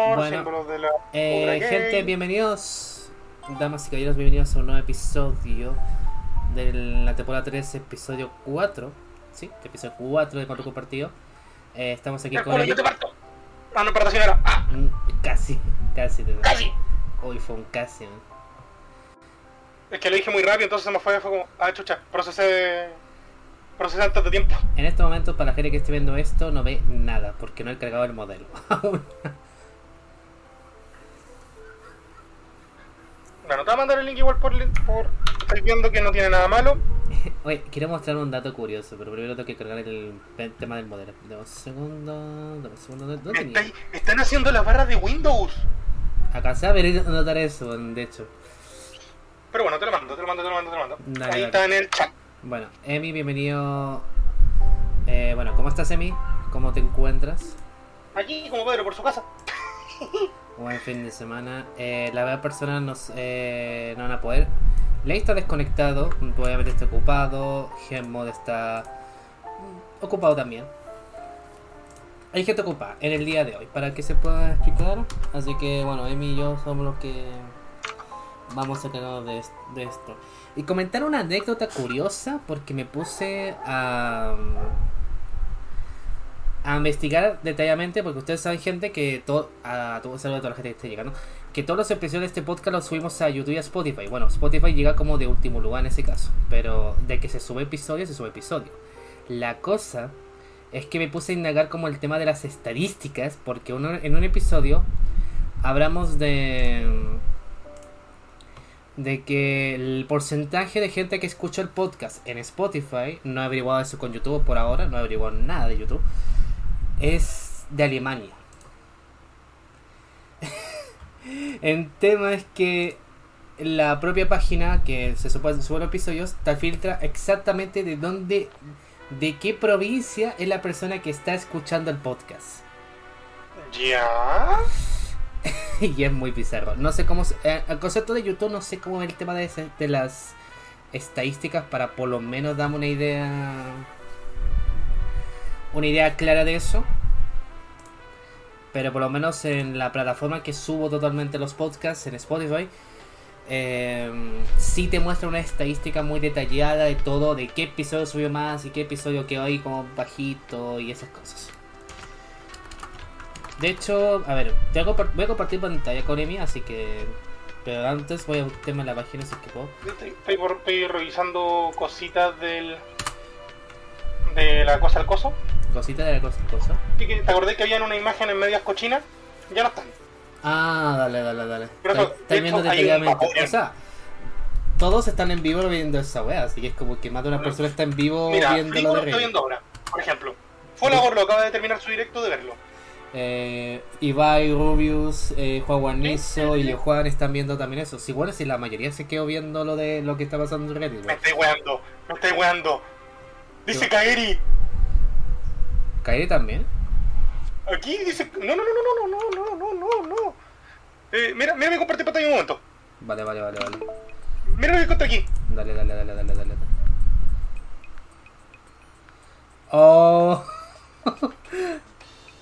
Bueno, símbolos de la Eh, gente, bienvenidos, damas y caballeros, bienvenidos a un nuevo episodio de la temporada 3, episodio 4. Sí, episodio 4 de Cuatro Compartido. Eh, estamos aquí con el... yo te parto. Ah, no, parto, señora. Ah, Mm, Casi, casi. te- casi. Hoy fue un casi. man. Es que lo dije muy rápido, entonces se me fue, fue como, ah, chucha, procesé, procesé antes de tiempo. En este momento, para la gente que esté viendo esto, no ve nada, porque no he cargado el modelo. Bueno, te voy a mandar el link igual por, link- por... Estoy viendo que no tiene nada malo. Oye, quiero mostrar un dato curioso, pero primero tengo que cargar el, tema del modelo. Dame un segundo, dame un segundo. ¿Dónde tenía? estáis- están haciendo las barras de Windows. Alcancé a ver y notar eso, de hecho. Pero bueno, te lo mando, te lo mando, te lo mando, te lo mando. Dale, Ahí dale. está en el chat. Bueno, Emi, bienvenido. Eh, bueno, ¿cómo estás, Emi? ¿Cómo te encuentras? Aquí, como Pedro, por su casa. Buen fin de semana. Eh, la verdad, personas nos, eh, no van a poder. Ley está desconectado, obviamente está ocupado. Gemod está mm, ocupado también. Hay gente ocupada en el día de hoy para que se pueda explicar. Así que, bueno, Emi y yo somos los que vamos a encargarnos de, es- de esto. Y comentar una anécdota curiosa porque me puse a. a investigar detalladamente porque ustedes saben gente que todo a a toda la gente que esté llegando que todos los episodios de este podcast los subimos a YouTube y a Spotify. Bueno Spotify llega como de último lugar en ese caso pero de que se sube episodio se sube episodio. La cosa es que me puse a indagar como el tema de las estadísticas porque uno- en un episodio hablamos de de que el porcentaje de gente que escucha el podcast en Spotify no he averiguado eso con YouTube por ahora no he averiguado nada de YouTube es de Alemania. El tema es que la propia página que se supone sube los episodios te filtra exactamente de dónde, de qué provincia es la persona que está escuchando el podcast. Ya. y es muy bizarro. No sé cómo. eh, el concepto de YouTube, no sé cómo es el tema de, ese- de las estadísticas para por lo menos darme una idea. Una idea clara de eso. Pero por lo menos en la plataforma que subo totalmente los podcasts, en Spotify, eh, sí te muestra una estadística muy detallada de todo, de qué episodio subió más y qué episodio quedó ahí como bajito y esas cosas. De hecho, a ver, te voy a compartir pantalla con Emi, así que. Pero antes voy a meterme en la página si es que puedo. Estoy, estoy revisando cositas del... De la cosa al coso. Cosita de la cosa. cosa. ¿Y que- ¿Te acordás que habían unas imágenes medias cochinas? Ya no están. Ah, dale, dale, dale. Pero Estáis viendo detalladamente. O sea, todos están en vivo viendo esa wea, así que es como que más de una persona está en vivo Mira, viendo lo lo de estoy Reddit. viendo ahora, por ejemplo. Fuela Gorlo acaba de terminar su directo de verlo. Eh, Ibai, Rubius, eh, Juan Guarnizo y Juan están viendo también eso. Si bueno, si la mayoría se quedó viendo lo de lo que está pasando en Reddit. Me estoy weando, me estoy weando. Dice ¿Qué? Kairi también. Aquí dice. No, no, no, no, no, no, no, no, no, no. Eh, mira, mira mi compartir pantalla un momento. Vale, vale, vale, vale. Mira lo que encontré aquí. Dale, dale, dale, dale, dale. Oh,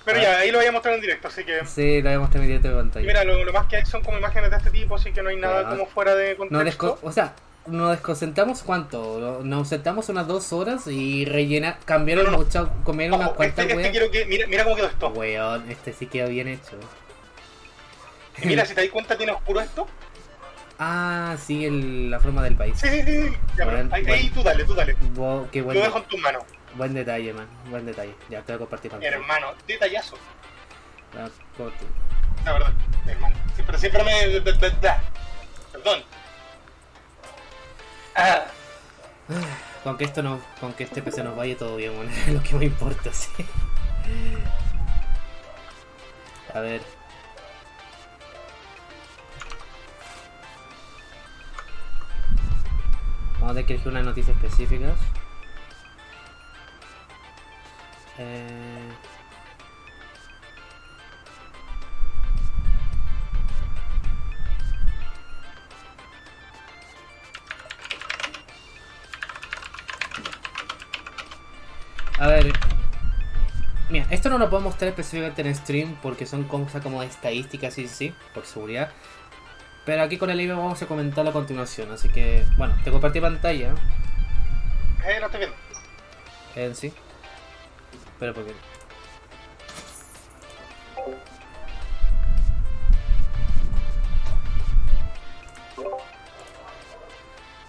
Pero ya, ahí lo voy a mostrar en directo, así que. sí, lo voy a mostrar en directo de pantalla. mira, lo, lo más que hay son como imágenes de este tipo, así que no hay nada Ah. como fuera de contexto. desco- o sea, nos desconcentramos cuánto? Nos sentamos unas dos horas y rellena, cambiaron No, muchas, comieron unas cuantas este, este que. Mira, mira cómo quedó esto. Weón, este sí quedó bien hecho. Mira, si te das cuenta, tiene oscuro esto. Ah, sí, el- la forma del país. Sí, sí, sí. Ya, Bueno, ahí, tú dale, tú dale. Wow, qué buen, dejo en tus manos. buen detalle, man. Buen detalle. Ya te voy a compartir pantalla. Hermano, detallazo. Ah, corto. La verdad, hermano. Siempre, siempre me. Perdón. Con que esto no, con que este PC nos vaya todo bien, bueno, es lo que me importa, sí. A ver. Vamos a tener que elegir unas noticias. Eh... A ver. Mira, esto no lo puedo mostrar específicamente en stream porque son cosas como estadísticas y sí, por seguridad. Pero aquí con el libro vamos a comentarlo a continuación. Así que, bueno, te compartí pantalla Eh, lo estoy viendo. en sí. Pero porque.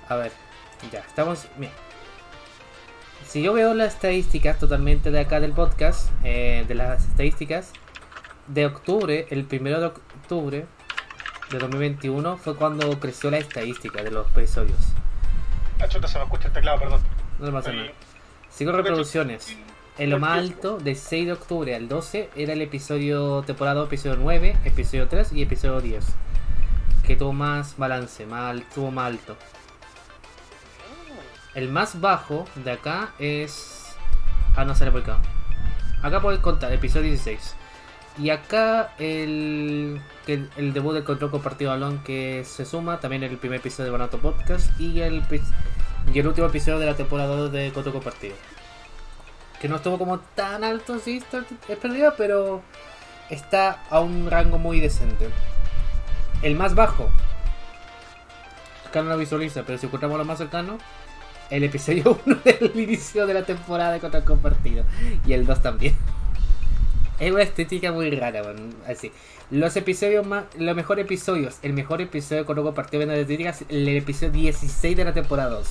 A ver, ya, estamos. Mira. Si yo veo las estadísticas totalmente de acá del podcast, eh, de las estadísticas, de octubre, el primero de octubre de 2021 fue cuando creció la estadística de los episodios. Ah, chuta, se me escucha el teclado, perdón. No pasa nada. Cinco reproducciones. En lo más alto, de 6 de octubre al 12, era el episodio temporada, episodio 9, episodio 3 y episodio 10. Que tuvo más balance, más, tuvo más alto. El más bajo de acá es. Ah, no sale por acá. Acá puedes contar, episodio 16. Y acá el, el, debut del control compartido Alon que se suma, también el primer episodio de Bonato Podcast y el, y el último episodio de la temporada 2 de Control compartido. Que no estuvo como tan alto, sí, está, es perdida, pero está a un rango muy decente. El más bajo, acá no lo visualiza, pero si encontramos lo más cercano, el episodio 1 del inicio de la temporada de Control compartido y el 2 también. Es una estética muy rara, weón. Así. Los episodios más. Los mejores episodios. El mejor episodio con logo partido de estéticas. El episodio 16 de la temporada 2.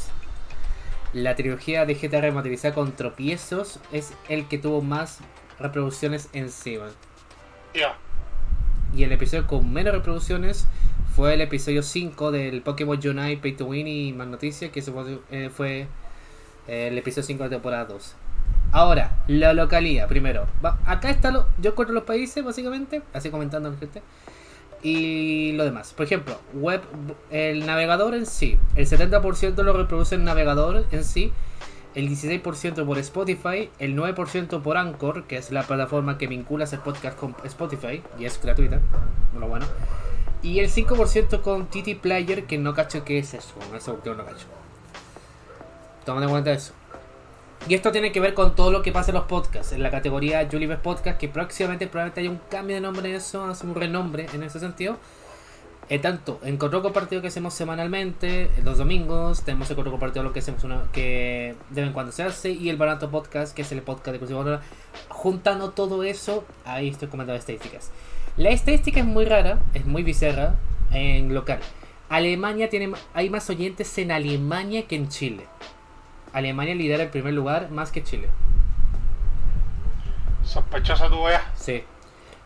La trilogía de GTA remasterizada con tropiezos es el que tuvo más reproducciones encima. Ya. Y el episodio con menos reproducciones fue el episodio 5 del Pokémon Unite Pay to Win y más noticias, que ese fue, eh, fue, eh, el episodio 5 de temporada 2. Ahora, la localidad, primero. Acá está lo, yo encuentro los países, básicamente, así comentando la gente. Y lo demás. Por ejemplo, web, el navegador en sí. El 70% lo reproduce el navegador en sí. El 16% por Spotify. El 9% por Anchor, que es la plataforma que vincula el podcast con Spotify. Y es gratuita. Bueno, bueno. Y el 5% con TT Player, que no cacho qué es eso. Eso yo no cacho. Tomando en cuenta eso. Y esto tiene que ver con todo lo que pasa en los podcasts, en la categoría Julibes Podcast, que próximamente probablemente haya un cambio de nombre en eso, hace un renombre en ese sentido. Eh, tanto en control compartido que hacemos semanalmente, los domingos, tenemos el control compartido lo que hacemos que de vez en cuando se hace, y el Barato Podcast, que es el podcast de Cursiva Sonora. Juntando todo eso, ahí estoy comentando estadísticas. La estadística es muy rara, es muy bizarra en local. Alemania tiene, hay más oyentes en Alemania que en Chile. Alemania lidera el primer lugar más que Chile. Sospechosa tu wea. Sí.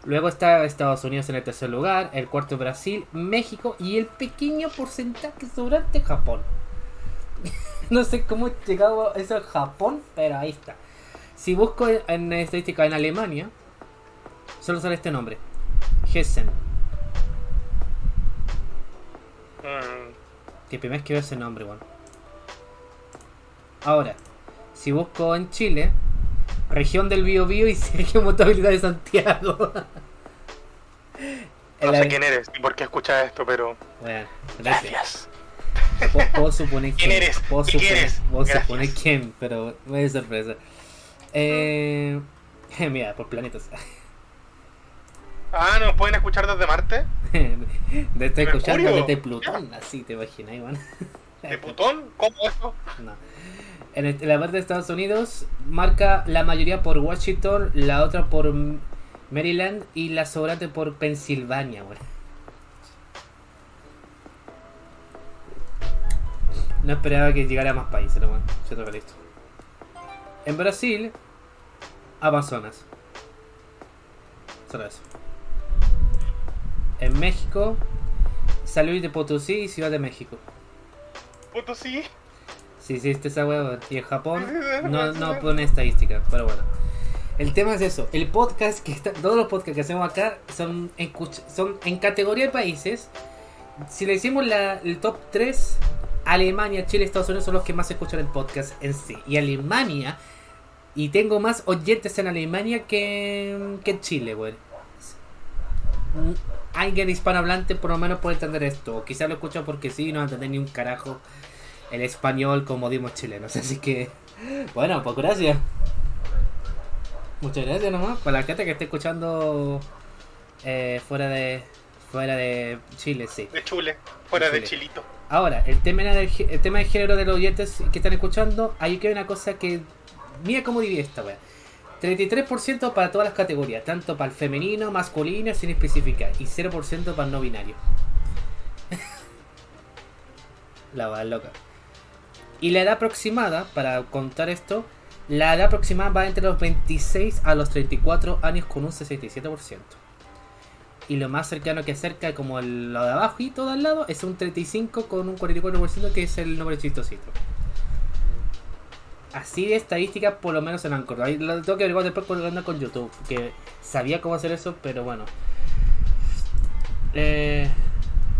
Luego está Estados Unidos en el tercer lugar, el cuarto Brasil, México y el pequeño porcentaje sobrante Japón. no sé cómo he llegado a eso Japón, pero ahí está. Si busco en, en estadística en Alemania, solo sale este nombre. Hessen. Mm, Que primera vez que veo ese nombre, bueno. Ahora, si busco en Chile, región del Biobío y región Motabilidad de Santiago. no sé quién eres y por qué escuchas esto, pero. Bueno, gracias. Gracias. Puedo, suponer ¿Quién quién. eres? Puedo ¿Qué suponer, quieres? puedo suponer quién, pero me sorpresa. Eh, mira, por planetas. Ah, ¿nos pueden escuchar desde Marte? De estoy escuchando desde Plutón, así te imaginas, Iván. ¿De Plutón? ¿Cómo eso? No. En, el- en la parte de Estados Unidos marca la mayoría por Washington, la otra por Maryland y la sobrante por Pensilvania, güey. No esperaba que llegara a más países, ¿no, güey? Siendo realista. En Brasil, Amazonas. Solo eso. En México, San Luis de Potosí y Ciudad de México. Puto sí. Sí, hiciste esa hueá. Y en Japón no, no pone estadística, pero bueno. El tema es eso. El podcast que está, todos los podcasts que hacemos acá son en, son en categoría de países. Si le hicimos la- el top 3, Alemania, Chile, Estados Unidos son los que más escuchan el podcast en sí. Y Alemania, y tengo más oyentes en Alemania que, que en Chile, güey. Alguien hispanohablante por lo menos puede entender esto. O quizás lo escucha porque sí, no entender ni un carajo el español como dimos chilenos. Así que, bueno, pues gracias. Muchas gracias nomás. Para la gente que esté escuchando eh, fuera de fuera de Chile, sí. De Chule, fuera de, Chile. Chilito. Ahora, el tema, del, el tema del género de los oyentes que están escuchando, ahí que hay una cosa que. Mira cómo divide esta wea. 33% para todas las categorías, tanto para el femenino, masculino, sin especificar, y 0% para el no binario. la va loca. Y la edad aproximada, para contar esto, la edad aproximada va entre los 26 a los 34 años con un 67%. Y lo más cercano que acerca, como el, lo de abajo y todo al lado, es un 35 con un 44% que es el número chistosito. Así de estadística, por lo menos en Anchor. Ahí lo tengo que averiguar después con, anda con YouTube. Que sabía cómo hacer eso, pero bueno. Eh,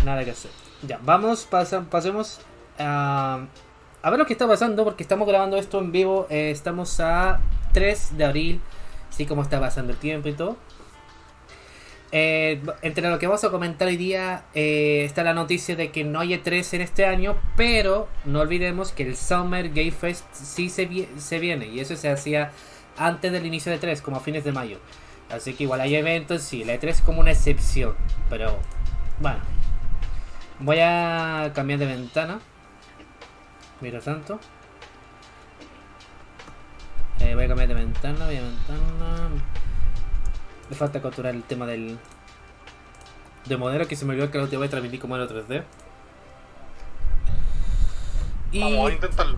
nada que hacer. Ya, vamos, pasa- pasemos a, a ver lo que está pasando, porque estamos grabando esto en vivo. eh, estamos a 3 de abril, así como está pasando el tiempo y todo. Eh, entre lo que vamos a comentar hoy día eh, está la noticia de que no hay E3 en este año, pero no olvidemos que el Summer Gay Fest sí se, se viene y eso se hacía antes del inicio de E3, como a fines de mayo. Así que igual hay eventos, sí, la E3 es como una excepción, pero bueno. Voy a cambiar de ventana. Mira tanto. Eh, voy a cambiar de ventana, voy a ventana. Me falta capturar el tema del. De modelo que se me olvidó que lo te voy a transmitir como era 3D. Y Vamos a intentarlo.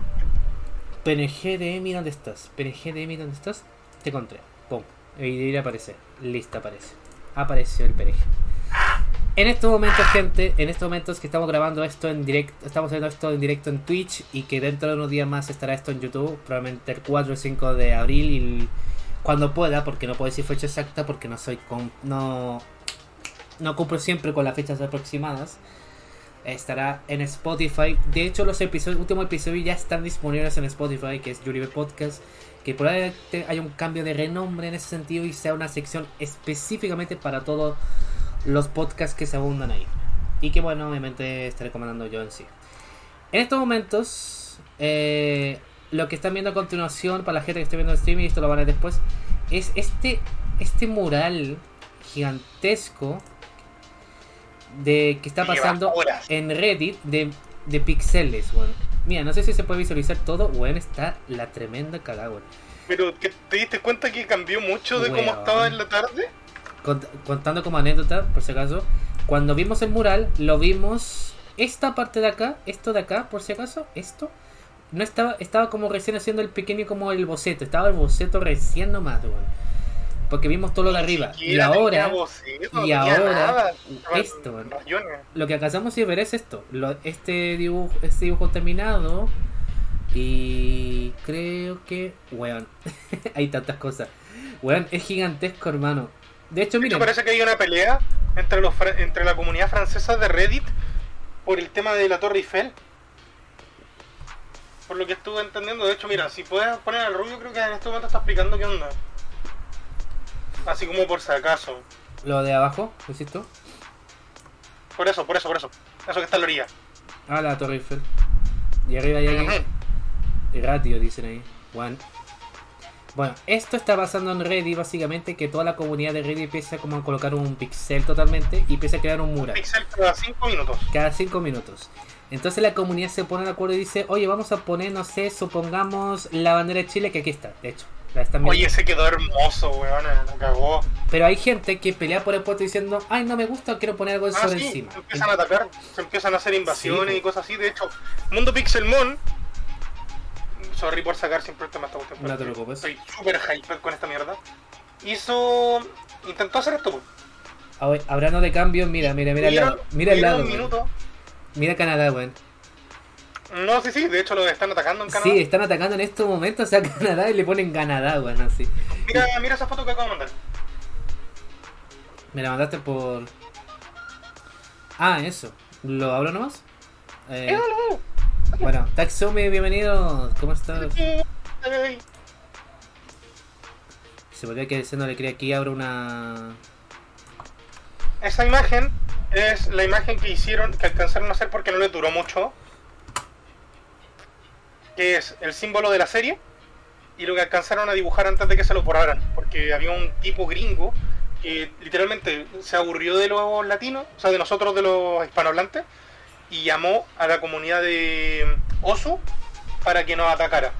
PNGDMI, ¿dónde estás? PNGDMI, ¿dónde estás? Te encontré. Pum. Y ahí aparece. Lista aparece. Apareció el PNG. En estos momentos, gente, en estos momentos que estamos grabando esto en directo, estamos haciendo esto en directo en Twitch y que dentro de unos días más estará esto en YouTube, probablemente el 4 o 5 de abril y cuando pueda, porque no puedo decir fecha exacta porque no soy com- no no cumplo siempre con las fechas aproximadas. Estará en Spotify. De hecho, los episodios, últimos episodios ya están disponibles en Spotify, que es Yuribe Podcast. Que probablemente haya un cambio de renombre en ese sentido y sea una sección específicamente para todos los podcasts que se abundan ahí. Y que bueno, obviamente estaré comandando yo en sí. En estos momentos, eh, lo que están viendo a continuación, para la gente que esté viendo el streaming, y esto lo van a ver después, es este, este mural gigantesco de que está pasando en Reddit de, de pixeles, weón. Mira, no sé si se puede visualizar todo, weón, está la tremenda cagada, weón. Pero te diste cuenta que cambió mucho de cómo estaba en la tarde. Cont- contando como anécdota, por si acaso, cuando vimos el mural, lo vimos esta parte de acá, esto de acá, por si acaso, esto, no estaba, estaba como recién haciendo el pequeño como el boceto, estaba el boceto recién nomás, weón. Porque vimos todo lo de arriba. Y ahora, boceto, y ahora, nada. esto, weón. Lo que alcanzamos a ver es esto, lo- este dibujo, este dibujo terminado. Y creo que, weón, hay tantas cosas. Weón, es gigantesco, hermano. De hecho, miren, parece que hay una pelea entre, los, entre la comunidad francesa de Reddit por el tema de la Torre Eiffel. Por lo que estuve entendiendo, de hecho, mira, si puedes poner al rubio, creo que en este momento está explicando qué onda. Así como por si acaso. Lo de abajo, ¿lo hiciste tú? Por eso, por eso, por eso. Eso que está en la orilla. Ah, la Torre Eiffel. Y arriba hay alguien. Ujú. Radio, dicen ahí. One. Bueno, esto está pasando en Reddit, básicamente, que toda la comunidad de Reddit empieza como a colocar un pixel totalmente y empieza a crear un mural. Pixel cada 5 minutos. cada 5 minutos. Entonces la comunidad se pone de acuerdo y dice, oye, vamos a poner, no sé, supongamos la bandera de Chile, que aquí está, de hecho. La están. Oye, ese quedó hermoso, weón. La cagó. Pero hay gente que pelea por el puesto diciendo, ay, no me gusta, quiero poner algo Ah, sobre sí, encima. se empiezan a atacar, se empiezan a hacer invasiones Sí, y cosas así. De hecho, Mundo Pixelmon. Sorry por sacar siempre el tema de esta cuestión. No te preocupes. Estoy súper hyped con esta mierda. Hizo. Intentó hacer esto, pues. Hablando de cambio, mira, mira, mira al Tuvieron- lado. Mira tuvieron lado, un weón. minuto. Mira Canadá, weón. No, sí, sí, de hecho lo están atacando en Canadá. Sí, están atacando en estos momentos a Canadá y le ponen Canadá, weón, así. Mira, mira esa foto que acabo de mandar. Me la mandaste por... Ah, eso. ¿Lo hablo nomás? Eh, bueno, Taxumi, bienvenido. ¿Cómo estás? Se volvió que no le quería aquí abro una... Esa imagen es la imagen que hicieron, que alcanzaron a hacer porque no les duró mucho. Que es el símbolo de la serie y lo que alcanzaron a dibujar antes de que se lo borraran. Porque había un tipo gringo que literalmente se aburrió de los latinos, o sea, de nosotros de los hispanohablantes, y llamó a la comunidad de Osu para que nos atacara.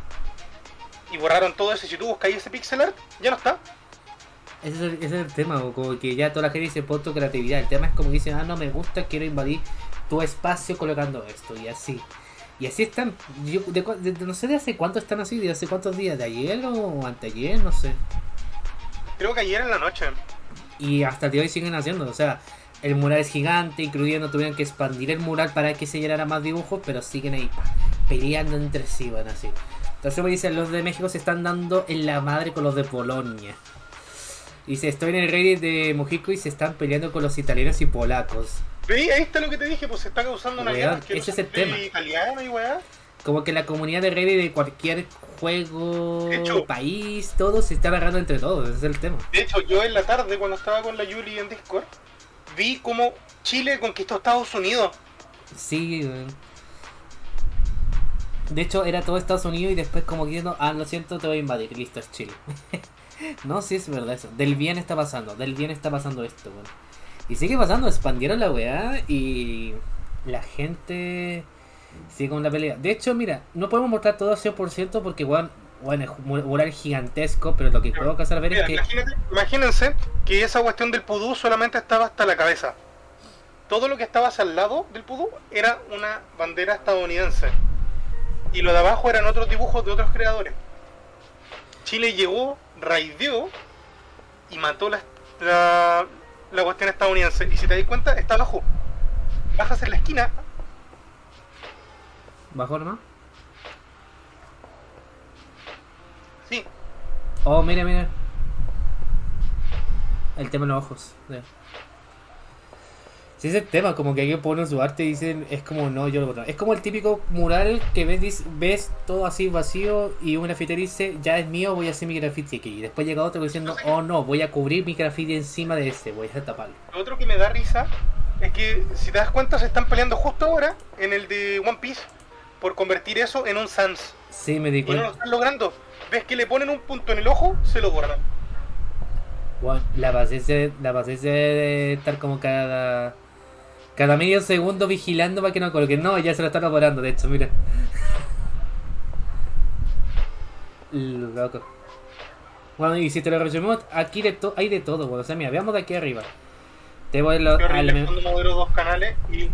Y borraron todo eso. Si tú buscas ese pixel art, ya no está. Ese es, el, ese es el tema, como que ya toda la gente dice por tu creatividad. El tema es como que dicen, ah, no me gusta, quiero invadir tu espacio colocando esto, y así. Y así están. Yo, de de- de- no sé de hace cuánto están así, de hace cuántos días, de ayer o anteayer, no sé. Creo que ayer en la noche. Y hasta el día de hoy siguen haciendo. O sea, el mural es gigante, incluyendo tuvieron que expandir el mural para que se llenara más dibujos, pero siguen ahí peleando entre sí, van así. Entonces me dicen, los de México se están dando en la madre con los de Polonia. Dice, estoy en el Reddit de Mojico y se están peleando con los italianos y polacos. ¿Veis? Ahí está lo que te dije, pues se está causando una guerra. que ese no es el tema. italiano y weá. Como que la comunidad de Reddit de cualquier juego, De hecho- país, todo se está agarrando entre todos, ese es el tema. De hecho, yo en la tarde, cuando estaba con la Yuli en Discord, vi como Chile conquistó Estados Unidos. Sí, weón. De hecho, era todo Estados Unidos y después como diciendo, ah, lo siento, te voy a invadir, listo, es Chile. no, sí es verdad eso. Del bien está pasando, del bien está pasando esto, weón. Y sigue pasando, expandieron la weá y la gente sigue con la pelea. De hecho, mira, no podemos mostrar todo al 100% porque, weón, bueno, es un mural gigantesco, pero lo que puedo alcanzar a ver es que... imagínense que esa cuestión del pudú solamente estaba hasta la cabeza. Todo lo que estaba hacia el lado del pudú era una bandera estadounidense. Y lo de abajo eran otros dibujos de otros creadores. Chile llegó, raideó y mató la, la, la cuestión estadounidense. Y si te das cuenta, está abajo. Bajas en la esquina. ¿Bajo nomás? Sí, Oh, mira, mira. El tema de los ojos. Sí, es el tema, como que alguien pone su arte y dicen, es como, no, yo lo. Es como el típico mural que ves, ves todo así vacío y un grafitero dice, ya es mío, voy a hacer mi graffiti aquí. Y después llega otro diciendo, oh no, voy a cubrir mi graffiti encima de este, voy a taparlo. Lo otro que me da risa es que, si te das cuenta, se están peleando justo ahora en el de One Piece por convertir eso en un Sans. Sí, me di Y no lo cuenta. están logrando. Ves que le ponen un punto en el ojo, se lo borran. Bueno, la paciencia, la paciencia de estar como cada cada medio segundo vigilando para que no coloquen. No, ya se lo están elaborando, de hecho, mira. Loco. Bueno, y si te lo resumimos, aquí de hay de todo, bueno, o sea, mira, veamos de aquí arriba. Te voy a lo, horrible cuando modelo dos canales y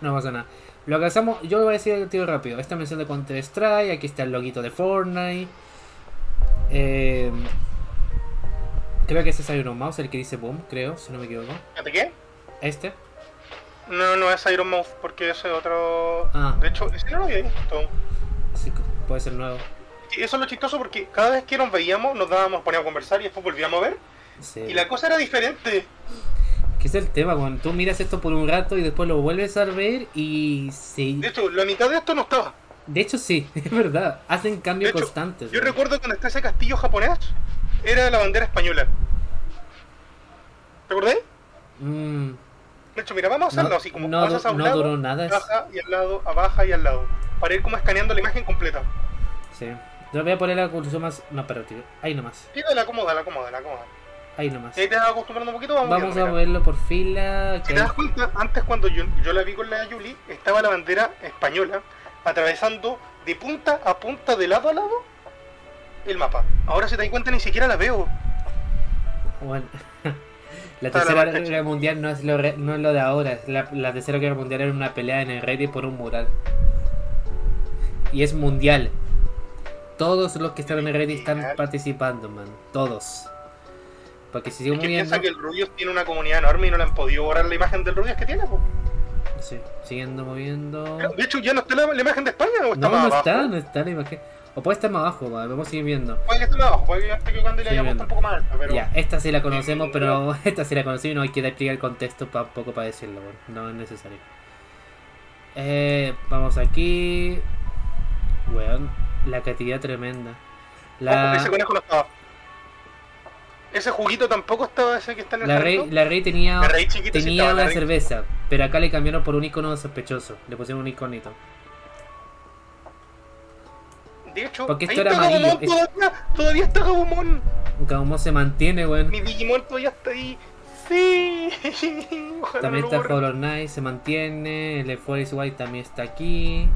No pasa nada. Lo que hacemos, yo voy a decir el tiro rápido. Esta mención de Counter Strike, aquí está el loguito de Fortnite. Eh, creo que ese es Iron Mouse, el que dice Boom, creo, si no me equivoco. ¿Fíjate qué? Este. No, no es Iron Mouth porque ese es otro. Ah. De hecho, ese no lo había visto. Sí, puede ser nuevo. Y eso es lo chistoso porque cada vez que nos veíamos, nos dábamos, poníamos a conversar y después volvíamos a ver. Sí. Y la cosa era diferente. Que es el tema, cuando tú miras esto por un rato y después lo vuelves a ver y sí. De hecho, la mitad de esto no estaba. De hecho, sí, es verdad. Hacen cambios hecho, constantes. Yo recuerdo cuando está ese castillo japonés, era la bandera española. ¿Te acordás? Mm, De hecho, mira, vamos a hacerlo No, así como no pasas a un no lado, duró nada, baja y al lado, a baja y al lado. Para ir como escaneando la imagen completa. sí. Yo voy a poner la conclusión más. No, pero tío. Ahí nomás. Y la acomoda, la acomoda, la acomoda. Ahí nomás. Ahí te vas acostumbrando un poquito, vamos, Vamos viendo, a mira. verlo por fila. Si te das cuenta, antes cuando yo, yo la vi con la Yuli, estaba la bandera española atravesando de punta a punta, de lado a lado, el mapa. Ahora si te das cuenta ni siquiera la veo. Bueno, la tercera guerra mundial no es lo, re- no es lo de ahora. La, la tercera guerra mundial era una pelea en el Reddit por un mural. Y es mundial. Todos los que están en el Reddit están participando, man. Todos. Porque si sigo Es que moviendo. piensa que el Rubius tiene una comunidad enorme y no le han podido borrar la imagen del Rubius que tiene. po. Sí, siguiendo moviendo. De hecho, ya no está la, la imagen de España o está No, no abajo. está, no está la imagen. O puede estar más abajo, va, vamos a seguir viendo. Puede que esté más abajo, puede que esté equivocando y le Sí, haya viendo. puesto un poco más alta, pero Ya, esta sí la conocemos, pero esta sí la conocemos y no hay que explicar el contexto tampoco para decirlo, no es necesario. Eh, vamos aquí. Weón, la creatividad tremenda. Ese conejo no estaba. Ese juguito tampoco estaba ese que está en el la, rey, la Rey tenía, La Rey sí tenía estaba, la una Rey- cerveza, pero acá le cambiaron por un icono sospechoso. Le pusieron un iconito. De hecho, Porque ahí esto era está amarillo, Gabumon todavía, todavía está Gabumon. Gaumon se mantiene, weón. Mi Digimon todavía está ahí. Sí. Ojalá También no está borren. Hollow Knight, se mantiene. El Forest White también está aquí.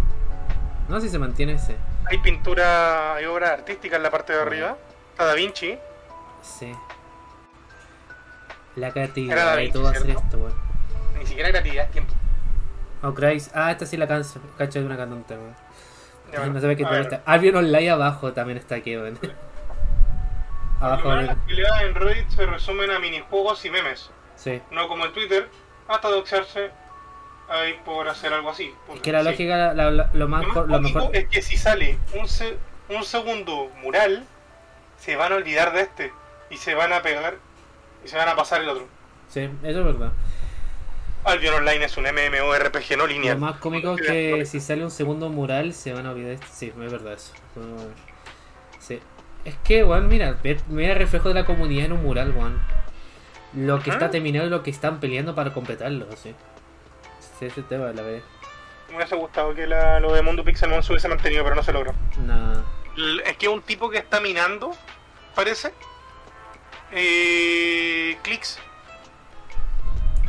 No sé si se mantiene ese. Hay pintura, hay obra artística en la parte de arriba. Está Da Vinci. Sí. La creatividad Vinci, todo hacer esto, weón. Ni siquiera creatividad, es tiempo. Oh, Christ. Ah, esta sí la canso. Cacho de una cantante, weón. Ya, No sabe ver. está. Albion Online abajo también está aquí, weón. abajo, Las peleas en Reddit se resumen a minijuegos y memes. Sí. No como en Twitter, hasta doxearse ahí por hacer algo así. Es que la Sí. lógica, la- la- lo más, Lo más lo mejor. es que si sale un, se- un segundo mural, se van a olvidar de este. Y se van a pegar y se van a pasar el otro. Sí, eso es verdad. Albion Online es un MMORPG no Lo lineal. más cómico es que si sale un segundo mural se van a olvidar. Sí, es verdad eso. No, Sí. Es que, weón, mira, mira el reflejo de la comunidad en un mural, weón. Lo que está terminado y lo que están peleando para completarlo, sí. Sí, ese tema, la verdad. Me hubiese gustado que la- lo de Mundo Pixelmon se hubiese mantenido, pero no se logró. L- Es que un tipo que está minando, parece. Eh, clics.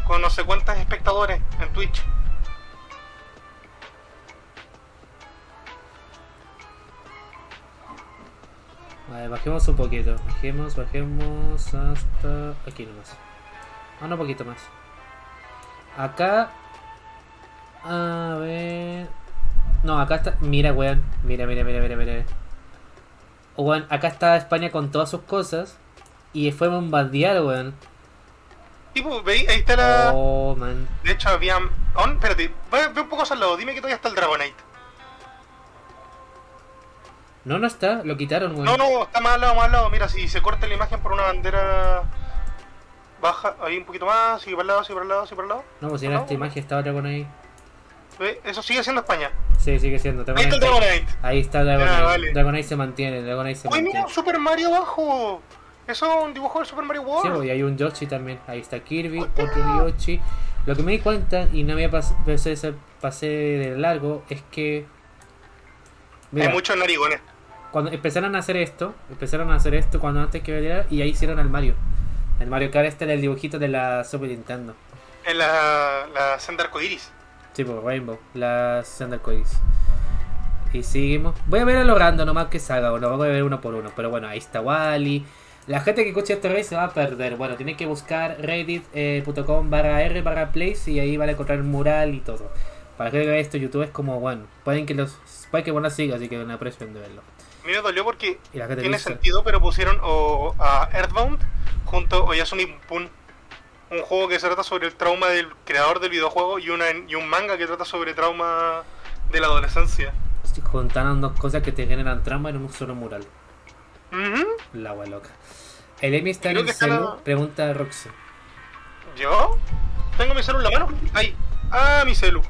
Con no sé cuántos espectadores en Twitch. Ver, bajemos un poquito. Bajemos, bajemos hasta aquí nomás. Ah, no, un poquito más. Acá. A ver. No, acá está. Mira, weón. Mira, mira, mira, mira, mira. Weón, acá está España con todas sus cosas. Y fue bombardear, weón. Tipo, veis, ahí está la. Oh, man. De hecho, había. Oh, espérate, ve, ve un poco al lado. Dime que todavía está el Dragonite. No, no está. Lo quitaron, weón. No, no, está más al lado, más al lado. Mira, si se corta la imagen por una bandera. Baja, ahí un poquito más, sigue para el lado, sigue para el lado, sigue para el lado. No, pues si en esta imagen estaba Dragon ahí. Ve, Eso sigue siendo España. Sí, sigue siendo. Ahí está el Dragonite. Dragonite. Ahí está Dragonite. Ya, vale. Dragonite se mantiene. Dragonite se Uy, mira, mantiene. un Super Mario abajo. Eso es un dibujo del Super Mario Sí, World. pues, y hay un Yoshi también. Ahí está Kirby, otro Yoshi. Lo que me di cuenta y no pas pasé, pasé de largo es que. Mira, Hay muchos narigones. cuando empezaron a hacer esto, empezaron a hacer esto cuando antes que venía y ahí hicieron al Mario. El Mario Kart este era el dibujito de la Super Nintendo. En la, la senda arcoiris. Sí, pues Rainbow, la Sender Coins. Y seguimos. Voy a ver a lo random nomás que salga, lo voy a ver uno por uno. Pero bueno, ahí está Wally. La gente que escuche este rey se va a perder. Bueno, tiene que buscar reddit.com barra r barra place y ahí van a encontrar el mural y todo. Para que vea esto, YouTube es como, bueno, pueden que los pueden que bueno siga, así que no aprecien de verlo. A mí me dolió porque tiene dice, sentido, pero pusieron o, a Earthbound junto a Oyasumi Pun. Un juego que se trata sobre el trauma del creador del videojuego y, una, y un manga que trata sobre trauma de la adolescencia. juntaron dos cosas que te generan trama en un solo mural. La agua loca. El Emi está en el celu, la- pregunta a Roxy. ¿Yo? ¿Tengo mi celu en la mano? Ahí. Ah, mi celu.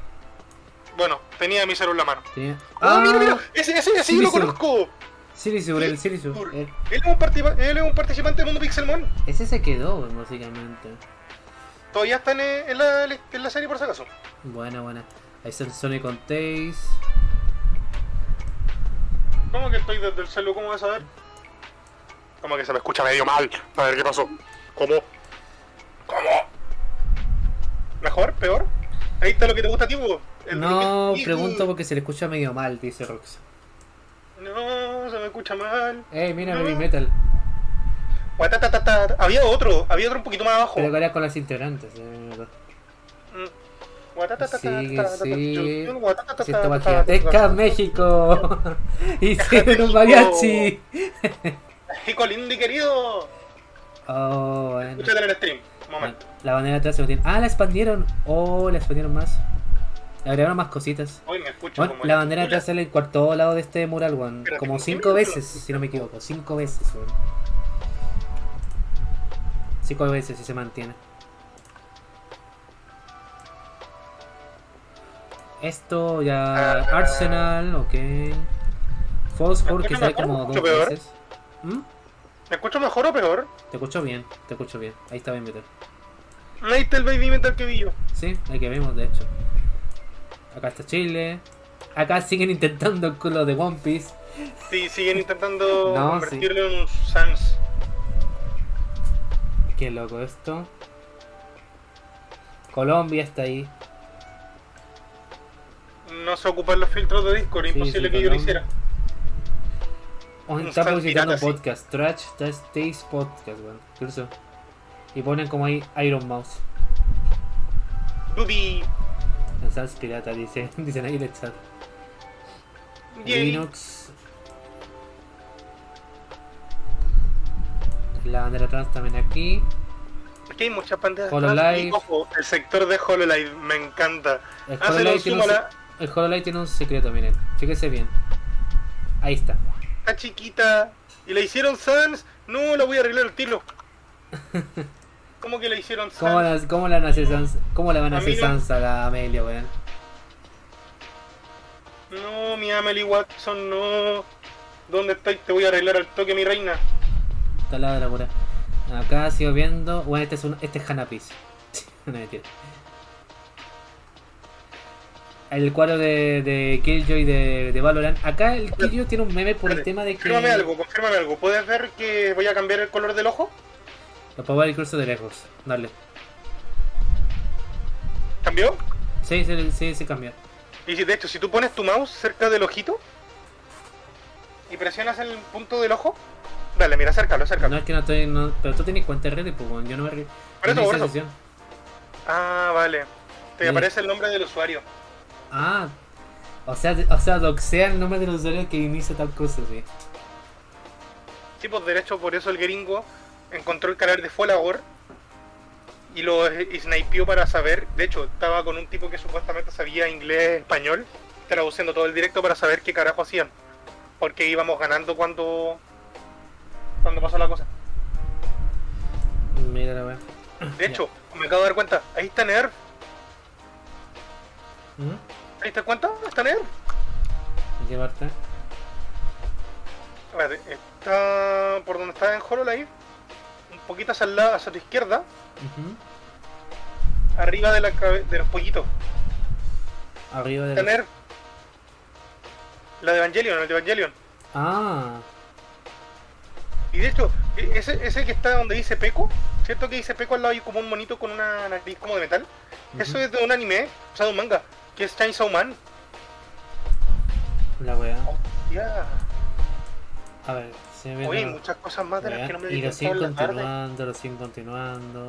Bueno, tenía mi celu en la mano. Tenía- ¡Ah, mira, mira! Ese, ese, ese Sí, yo lo sí. conozco. Sirisur, el Sirisur. Sur. Eh, Él es un, partipa- él es un participante de Mundo Pixelmon. ese se quedó, básicamente. Todavía está en, en la, en la serie por si acaso. Buena, buena. Ahí está el Sonic con Taze. ¿Cómo que estoy desde el celu? ¿Cómo vas a ver? Como que se me escucha medio mal. A ver qué pasó. ¿Cómo? ¿Cómo? ¿Mejor? ¿Peor? Ahí está lo que te gusta a ti, Hugo. El- No, pregunto porque se le escucha medio mal, dice Rox. No, se me escucha mal. Ey, mira, No. Baby Metal. Guatatatata. Había otro, había otro un poquito más abajo. Pero que era con las integrantes. eh, verdad. Mm. Guatatatata. Sigue, sigue. Guatatatata. Si esta Magicatecas, México. Hicieron un mariachi. México lindo y querido. Oh, bueno. Escúchate en el stream. Un momento. La bandera atrás se mantiene. Ah, la expandieron. Oh, la expandieron más. Le agregaron más cositas. Hoy me escucho Bueno, como la el- bandera atrás sale por todo lado de este mural, weón. Como ¿por qué cinco veces, si no me equivoco. Cinco veces, weón. Cinco veces si se mantiene. Esto ya. Ah. Arsenal, ok. Core que sale como ¿Me dos veces. ¿Mm? ¿Me escucho mejor o peor? Te escucho bien, te escucho bien. Ahí está bien, meter. Ahí está el baby metal que vi yo. Sí, ahí que vemos, de hecho. Acá está Chile. Acá siguen intentando con lo de One Piece. Sí, siguen intentando No, convertirlo en un Sans. Qué loco esto. Colombia está ahí. No se ocupan los filtros de Discord, Sí, imposible sí, que yo lo hiciera. Está publicitando pirata, sí. podcast. Trash Taste Podcast, weón. Incluso. Y ponen como ahí Iron Mouse. Bubi. Sans Pirata, dice, dicen ahí en el chat. Yay. Linux. La bandera trans también aquí. Aquí hay muchas pantallas. HoloLive. atrás. Y, ojo, el sector de HoloLive me encanta. El Hacen HoloLive, tiene un, el HoloLive tiene un secreto, miren. Fíjense bien. Ahí está. Está chiquita. ¿Y la hicieron Sans? No, la voy a arreglar el tiro. ¿Cómo que la hicieron Sans? ¿Cómo la, cómo la, van a hacer sans, cómo la van a A hacer no- sans a la Amelia, weón? No, mi Amelie Watson, no. ¿Dónde estáis? Te voy a arreglar al toque, mi reina. Taladra pura. Acá sigo viendo. Bueno, este es un. Este es Hanapis. no mentira. El cuadro de, de Killjoy de, de Valorant. Acá el Killjoy tiene un meme por el tema de que. Confírmame algo, confírmame algo. ¿Puedes ver que voy a cambiar el color del ojo? Lo puedo ver incluso de lejos. Dale. ¿Cambió? Sí, sí, sí, sí cambia. Y de hecho, si tú pones tu mouse cerca del ojito y presionas el punto del ojo, dale, mira, acércalo, acércalo. No es que no estoy. No, pero tú tienes cuenta de redes, pues. Yo no me. Por eso, por eso. Ah, vale. Te Sí. aparece el nombre del usuario. Ah. O sea, o sea, doxea el nombre del usuario que inicia tal cosa, sí. Sí, pues derecho, por eso el gringo encontró el canal de Folagor y lo snipeó para saber. De hecho, estaba con un tipo que supuestamente sabía inglés, español, traduciendo todo el directo para saber qué carajo hacían. Porque íbamos ganando cuando, cuando pasó la cosa. Mira la. De hecho, me acabo de dar cuenta, ahí está Nerf. ¿Mm? ¿Ahí te das cuenta? Está Nerf. ¿En qué parte? Espérate, está por donde está en HoloLive, un poquito hacia, el lado, hacia tu izquierda, arriba de, la, cabe- de los pollitos. Arriba de Tener la de Evangelion, el de Evangelion. Ah, Y de hecho, e- ese, ese que está donde dice Peco, ¿cierto que dice Peco al lado hay como un monito con una nariz como de metal? Eso es de un anime, o sea, de un manga, que es Chainsaw Man. la weá. Ya. A ver, se ve. Oye, hay la- muchas cosas más de las que no me y di lo cuenta siguen en la tarde. continuando, lo siguen continuando.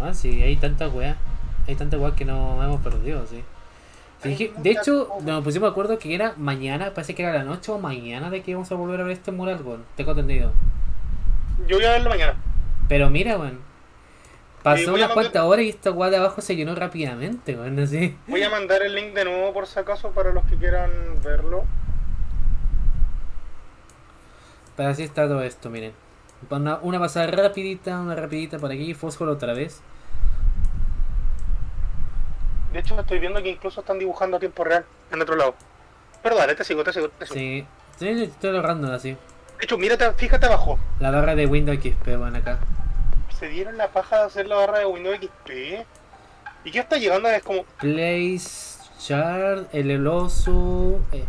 Ah, sí, hay tantas weas. Hay tantas weas que no hemos perdido, sí. Sí, Hay que- de hecho, cosas. nos pusimos de acuerdo que era mañana, parece que era la noche o mañana de que íbamos a volver a ver este mural, weón. Tengo entendido. Yo voy a verlo mañana. Pero mira, weón. Pasó a unas cuantas horas y esta weá de abajo se llenó rápidamente, weón, así. Voy a mandar el link de nuevo por si acaso para los que quieran verlo. Pero así está todo esto, miren. Una, una pasada rapidita, una rapidita por aquí, fósforo otra vez. De hecho, estoy viendo que incluso están dibujando a tiempo real en otro lado. Pero dale, te sigo, te sigo, te sigo. Sí, sí, estoy logrando así. De hecho, mírate, fíjate abajo. La barra de Windows XP, van acá. Se dieron la paja de hacer la barra de Windows XP. ¿Y qué está llegando? Es como, Place, Chart, el Elosu, eh,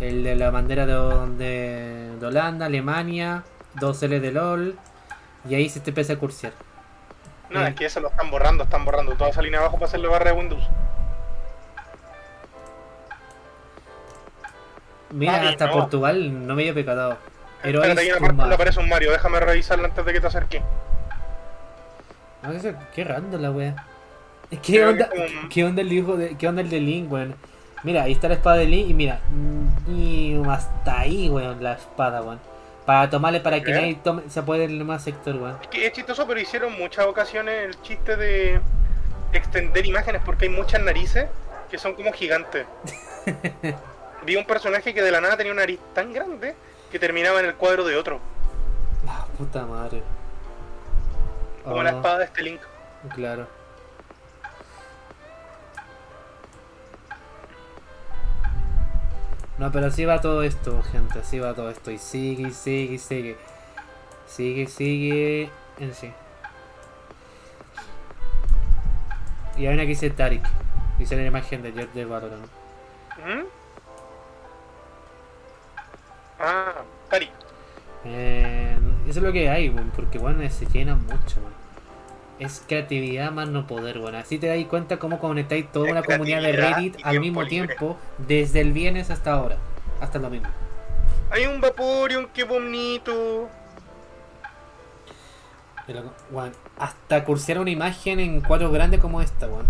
el de la bandera de, de, de Holanda, Alemania, 2L de LOL. Y ahí se te empieza a cursiar. no, es que eso lo están borrando, están borrando toda esa línea abajo para hacer la barra de Windows. Mira, hasta no. Portugal no me había pecado. Espérate, hay una parte donde aparece un Mario, déjame revisarlo antes de que te acerques. Ah, Qué random la wea. ¿Qué onda, ¿Qué onda el hijo de, qué onda el de Link, weón? Mira, ahí está la espada de Link y mira, y hasta ahí, weón, la espada, weón. Para tomarle para que nadie tome, se puede el más sector, weón. Es que es chistoso, pero hicieron muchas ocasiones el chiste de extender imágenes porque hay muchas narices que son como gigantes. Vi un personaje que de la nada tenía una nariz tan grande que terminaba en el cuadro de otro, Ah, puta madre. Como la Oh, espada de este Link. Claro. No, pero así va todo esto, gente, así va todo esto. Y sigue, sigue, sigue. Sigue, sigue. En sí. Y hay una que dice Tarik. Dice la imagen de Jet de Valorant. ¿Mm? Ah, Tari. Eh, Eso es lo que hay, porque bueno, se llena mucho, weón. Es creatividad más no poder, bueno. Así te das cuenta cómo conectáis toda Es una comunidad de Reddit al mismo libre. tiempo, desde el viernes hasta ahora, hasta el domingo. Hay un Vaporeon, qué bonito. Pero, hasta cursear una imagen en cuadros grandes como esta, weón.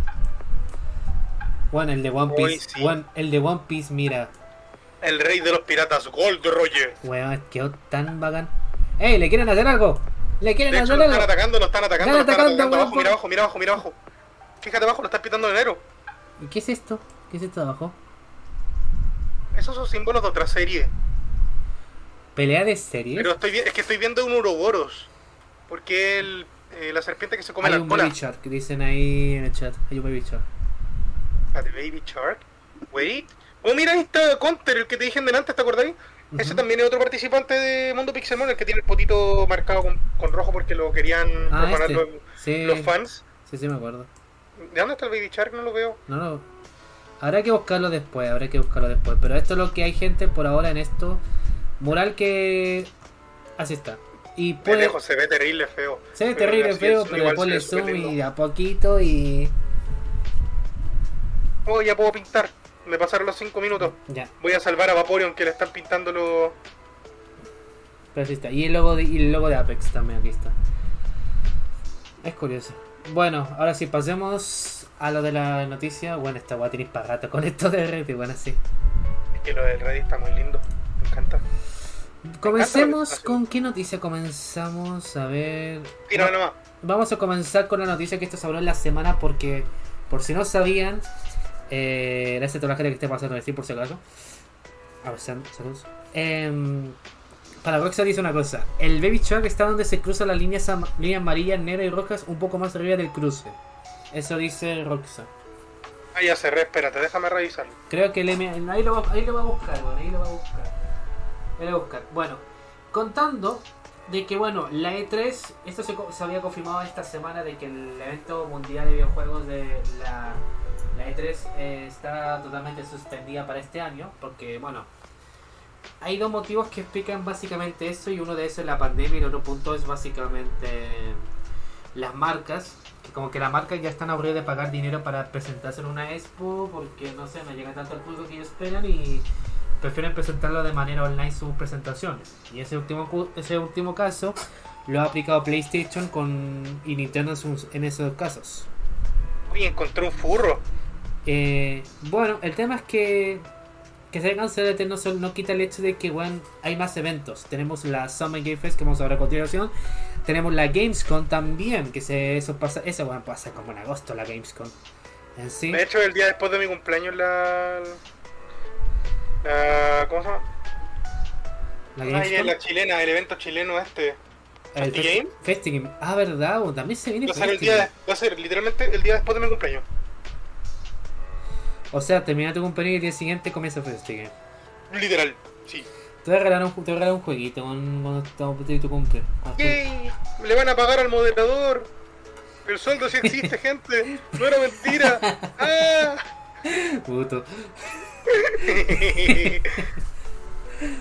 Weón, el de One Piece, sí. weón, el de One Piece, mira, El rey de los piratas, Gold Roger. weón, quedó tan bacán. ¡Ey! ¿Le quieren hacer algo? ¿Le quieren De hecho, hacer lo están atacando, lo están atacando, lo están atacando, atacando. Abajo, mira abajo, mira abajo, mira abajo. Fíjate abajo, lo están pitando en enero. ¿Y ¿Qué es esto? ¿Qué es esto de abajo? Esos son símbolos de otra serie. ¿Pelea de serie? Pero estoy es que estoy viendo un Uroboros. Porque el, eh, la serpiente que se come Hay la un cola. Baby Shark, dicen ahí en el chat. Hay un Baby Shark. Espérate, Baby Shark. Wait. Oh, mira, ahí está Counter, el que te dije en delante, ¿te acordáis? Ese también es otro participante de Mundo Pixelmon, el que tiene el potito marcado con, con rojo porque lo querían Ah, profanar este. los, Sí, los fans. sí, sí, me acuerdo. ¿De dónde está el Baby Shark? No lo veo. No, no. Habrá que buscarlo después, habrá que buscarlo después. Pero esto es lo que hay gente por ahora en esto. Moral que. Así está. Y De puede. lejos se ve terrible feo. Se ve terrible feo, pero después le zoom y a poquito y. Oh, ya puedo pintar. Me pasaron los 5 minutos. Ya, Voy a salvar a Vaporeon que le están pintando los... pero así está. Y el logo de, y el logo de Apex también aquí está. Es curioso. Bueno, ahora sí, pasemos a lo de la noticia. Bueno, esta guay tenéis para rato con esto de red, y bueno, sí. Es que lo del Reddit está muy lindo. Me encanta. Comencemos encanta. con qué noticia comenzamos. A ver. Tírame nomás. Vamos a comenzar con la noticia que esto se habló en la semana porque, por si no sabían, eh, gracias a toda la gente que esté pasando decir por si acaso. A ver, saludos. Em, para Roxa dice una cosa: el Baby Shark está donde se cruzan las líneas, líneas amarillas, negras y rojas, un poco más arriba del cruce. Eso dice Roxa. Ah, ya cerré, espérate, déjame revisar. Creo que el M. Ahí lo, va, ahí lo va a buscar, bueno, ahí lo va a buscar. Ahí lo va a buscar. Bueno, contando de que, bueno, la E3, esto se, se había confirmado esta semana de que el evento mundial de videojuegos de la, la E3 eh, está totalmente suspendida para este año, porque, bueno, hay dos motivos que explican básicamente eso, y uno de esos es la pandemia, y el otro punto es básicamente las marcas, como que las marcas ya están aburridas de pagar dinero para presentarse en una expo, porque no sé, no llega tanto al público que ellos esperan y prefieren presentarlo de manera online sus presentaciones. Y ese último, ese último caso lo ha aplicado PlayStation con, y Nintendo en esos casos. Uy, encontré un furro. Eh, bueno, el tema es que que se cancelado el no, sol- no quita el hecho de que bueno, hay más eventos. Tenemos la Summer Game Fest que vamos a ver a continuación. Tenemos la Gamescom también, que se, eso pasa, eso bueno, pasa como en agosto la Gamescom. En sí. De hecho, el día después de mi cumpleaños la... la ¿Cómo se llama? La Ay, Gamescom. la chilena, el evento chileno este. El Festi Festi- Game. Festi Game. Ah, verdad, bueno, también se viene Va a ser el día, va a ser literalmente el día después de mi cumpleaños. O sea, termina tu cumpleaños y el día siguiente comienza Festi Game. Literal, sí. Te voy a regalar un, te voy a regalar un jueguito cuando tu cumple. ¡Yay! Le van a pagar al moderador. El sueldo sí existe, gente. No era mentira. ¡Ah! Puto.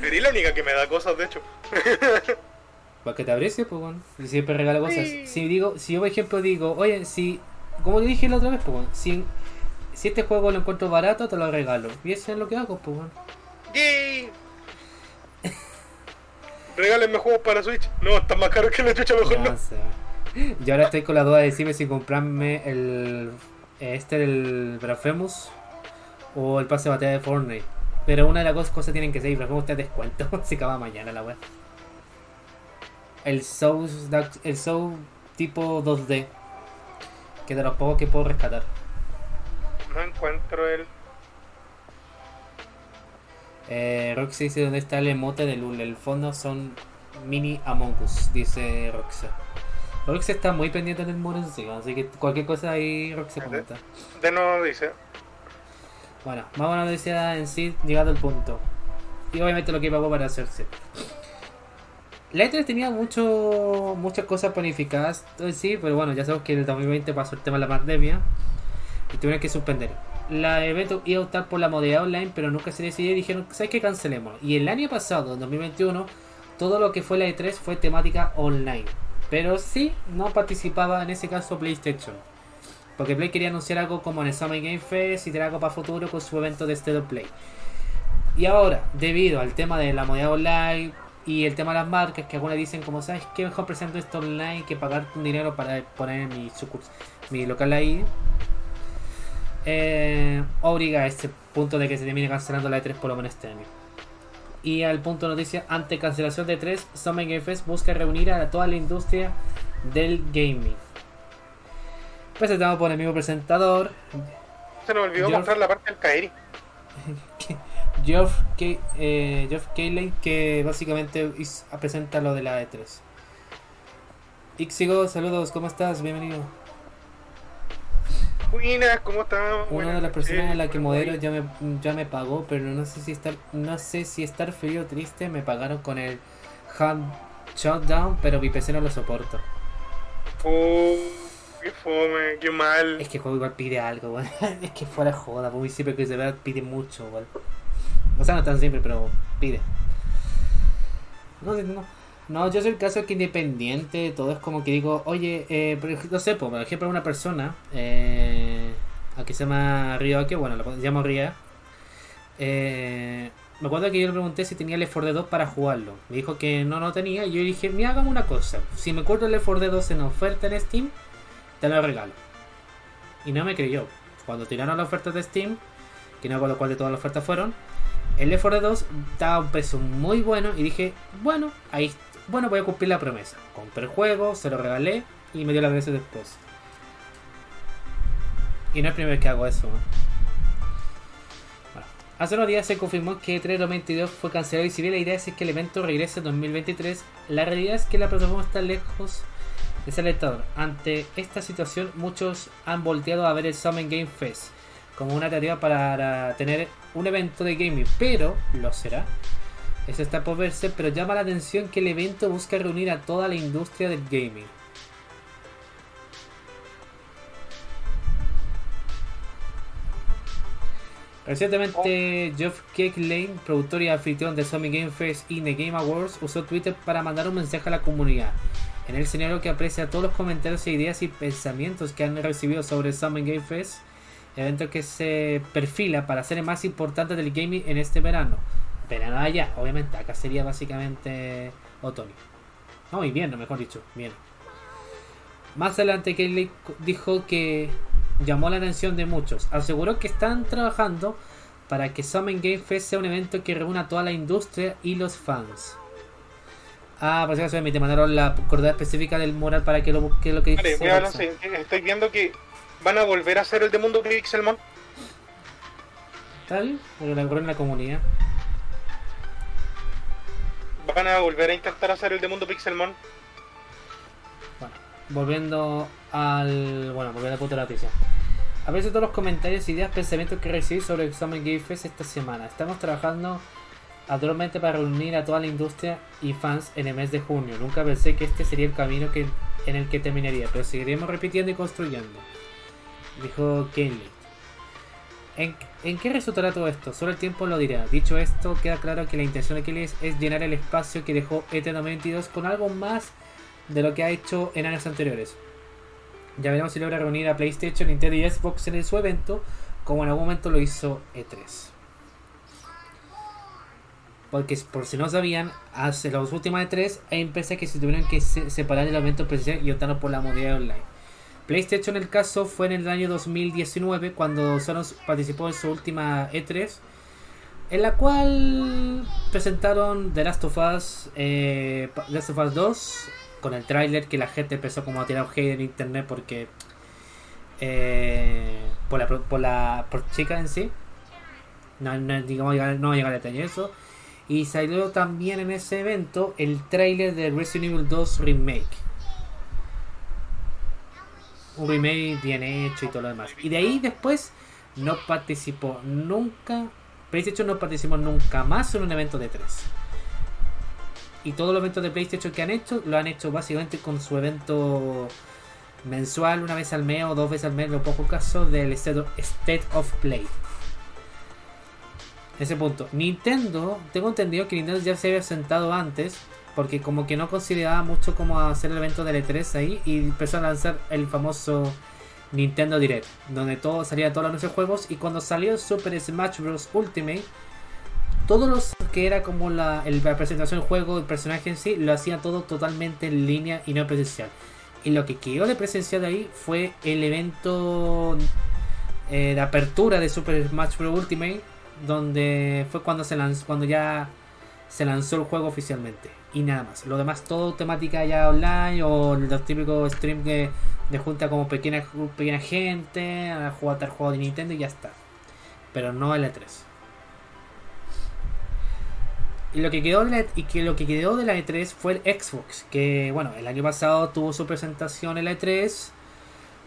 Eres la única que me da cosas, de hecho. Para que te aprecies, pues bueno. Y siempre regalo cosas. Sí. Si digo, si yo por ejemplo digo, oye, si, como te dije la otra vez, pues bueno, si, si este juego lo encuentro barato, te lo regalo. Y eso es lo que hago, pues bueno. ¡Yay! Regálenme juegos para Switch. No, están más caros que la chucha, mejor Ya no. sé. Yo ahora estoy con la duda de decirme si comprarme el este del Blasphemous o el pase de batalla de Fortnite. Pero una de las dos cosas tienen que ser Blasphemous está en descuento. Se acaba mañana la web. El Soul, el Soul tipo 2D. Que de los pocos que puedo rescatar. No encuentro el. Eh, Roxy dice dónde está el emote de Lul. El fondo son mini Among Us, dice Roxy. Roxy está muy pendiente del muro encima, así que cualquier cosa ahí Roxy comenta. De nuevo dice. Bueno, vamos a la noticia en sí, llegado al punto. Y obviamente lo que pagó para hacerse. La E3 tenía mucho, muchas cosas planificadas, sí, pero bueno, ya sabemos que en el 2020 pasó el tema de la pandemia y tuvieron que suspender. La evento iba a optar por la modalidad online, pero nunca se decidió y dijeron, ¿sabes qué? Cancelemos. Y el año pasado, en 2021, todo lo que fue la E3 fue temática online. Pero sí, no participaba en ese caso PlayStation. Porque Play quería anunciar algo como en el Summer Game Fest y tener algo para futuro con su evento de State of Play. Y ahora, debido al tema de la modalidad online y el tema de las marcas, que algunas dicen como, ¿sabes qué? Mejor presento esto online que pagar un dinero para poner mi, mi local ahí. Eh, obliga a este punto de que se termine cancelando la E3 por lo menos este año. Y al punto de noticia, ante cancelación de 3, e Summer Game Fest busca reunir a toda la industria del gaming. Presentado por el mismo presentador. Se nos olvidó mostrar la parte del Kairi. Geoff, eh, Geoff que básicamente presenta lo de la E3. Ixigo, saludos, ¿cómo estás? Bienvenido. Buenas, ¿cómo estás? Una de las personas a la que modelo ya me, ya me pagó, pero no sé si estar, no sé si estar frío o triste, me pagaron con el Hand Shutdown, pero mi PC no lo soporto. Oh, qué fome, qué mal. Es que el juego igual pide algo, es que fuera joda, muy siempre que se vea pide mucho, O sea, no tan siempre, pero pide. No, no. No, yo soy el caso que independiente, todo es como que digo, oye, eh, no sé, por ejemplo, una persona, eh, aquí se llama Río, que bueno, lo llamo Ría, eh, me acuerdo que yo le pregunté si tenía el 4 2 para jugarlo. Me dijo que no lo tenía y yo dije, mira, hagamos una cosa, si me acuerdo el 4 2 en oferta en Steam, te lo regalo. Y no me creyó. Cuando tiraron las ofertas de Steam, que no recuerdo cuál de todas las ofertas fueron, el Left 4 2 estaba a un peso muy bueno y dije, bueno, ahí bueno, voy a cumplir la promesa. Compré el juego, se lo regalé y me dio la gracia después. Y no es la primera vez que hago eso. Hace unos días se confirmó que 3 fue cancelado y si bien la idea es que el evento regrese en 2023, la realidad es que la plataforma está lejos de ser alentador. Ante esta situación, muchos han volteado a ver el Summon Game Fest como una tarea para tener un evento de gaming, pero ¿lo será? Eso está por verse, pero llama la atención que el evento busca reunir a toda la industria del gaming. Recientemente, Geoff Keighley, productor y anfitrión de Sony Game Fest y The Game Awards, usó Twitter para mandar un mensaje a la comunidad. En el señaló que aprecia todos los comentarios, ideas y pensamientos que han recibido sobre Summer Game Fest, evento que se perfila para ser el más importante del gaming en este verano verano allá, obviamente, acá sería básicamente otoño. No, invierno, mejor dicho, bien. Más adelante Kelly dijo que llamó la atención de muchos. Aseguró que están trabajando para que Summer Game Fest sea un evento que reúna a toda la industria y los fans. Ah, por si acaso me te mandaron la coordenada específica del mural para que lo busque lo que dice. Vale, estoy viendo que van a volver a hacer el de Mundo Pixelmon. Tal, porque la en la comunidad van a volver a intentar hacer el de Mundo Pixelmon. Bueno, volviendo al. Bueno, volviendo al punto de la noticia. A veces todos los comentarios, ideas, pensamientos que recibí sobre el Examen Game Fest esta semana. Estamos trabajando actualmente para reunir a toda la industria y fans en el mes de junio. Nunca pensé que este sería el camino que, en el que terminaría, pero seguiremos repitiendo y construyendo. Dijo Kenley. ¿En, qué resultará todo esto? Solo el tiempo lo dirá. Dicho esto, queda claro que la intención de Kelly es, llenar el espacio que dejó ET92 con algo más de lo que ha hecho en años anteriores. Ya veremos si logra reunir a PlayStation, Nintendo y Xbox en su evento, como en algún momento lo hizo E3. Porque por si no sabían, hace los últimos E3 hay empresas que se tuvieron que separar del evento presencial y optaron por la modalidad online. PlayStation el caso fue en el año 2019 cuando Sonos participó en su última E3 en la cual presentaron The Last of Us, eh, The Last of Us 2 con el tráiler que la gente empezó como a tirar hate en internet porque eh, por la por la por chica en sí. No, no digamos no a llegar a detalle eso. Y salió también en ese evento el tráiler de Resident Evil 2 Remake un remake bien hecho y todo lo demás. Y de ahí después no participó nunca, PlayStation no participó nunca más en un evento de 3. Y todos los eventos de PlayStation que han hecho, lo han hecho básicamente con su evento mensual, una vez al mes o dos veces al mes, en los pocos casos, del State of Play. Ese punto. Nintendo, tengo entendido que Nintendo ya se había sentado antes porque como que no consideraba mucho como hacer el evento de E3 ahí y empezó a lanzar el famoso Nintendo Direct, donde todo salía todos los anuncios juegos y cuando salió Super Smash Bros. Ultimate, todos los que era como la presentación del juego, el personaje en sí, lo hacía todo totalmente en línea y no presencial. Y lo que quedó de presencial ahí fue el evento eh, de apertura de Super Smash Bros. Ultimate, donde fue cuando se lanzó, cuando ya se lanzó el juego oficialmente. Y nada más. Lo demás todo temática ya online o los típicos streams de, de junta como pequeña, pequeña gente a jugar tal juego de Nintendo y ya está. Pero no el E3. Y lo que quedó de la, y que lo que quedó de la E3 fue el Xbox, que bueno, el año pasado tuvo su presentación en la E3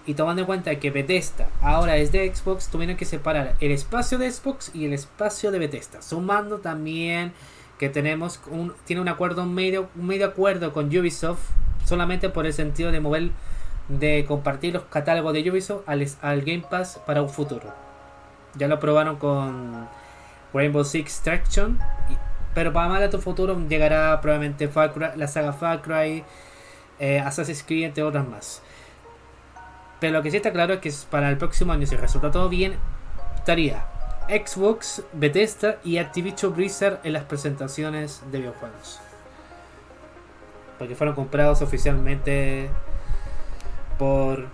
y tomando en cuenta que Bethesda ahora es de Xbox, tuvieron que separar el espacio de Xbox y el espacio de Bethesda, sumando también que tenemos un tiene un acuerdo un medio un medio acuerdo con Ubisoft solamente por el sentido de mover de compartir los catálogos de Ubisoft al, Game Pass para un futuro. Ya lo probaron con Rainbow Six Extraction y- pero para más de tu futuro llegará probablemente Far Cry- la saga Far Cry, eh, Assassin's Creed, entre otras más. Pero lo que sí está claro es que para el próximo año, si resulta todo bien, estaría Xbox, Bethesda y Activision Blizzard en las presentaciones de videojuegos. Porque fueron comprados oficialmente por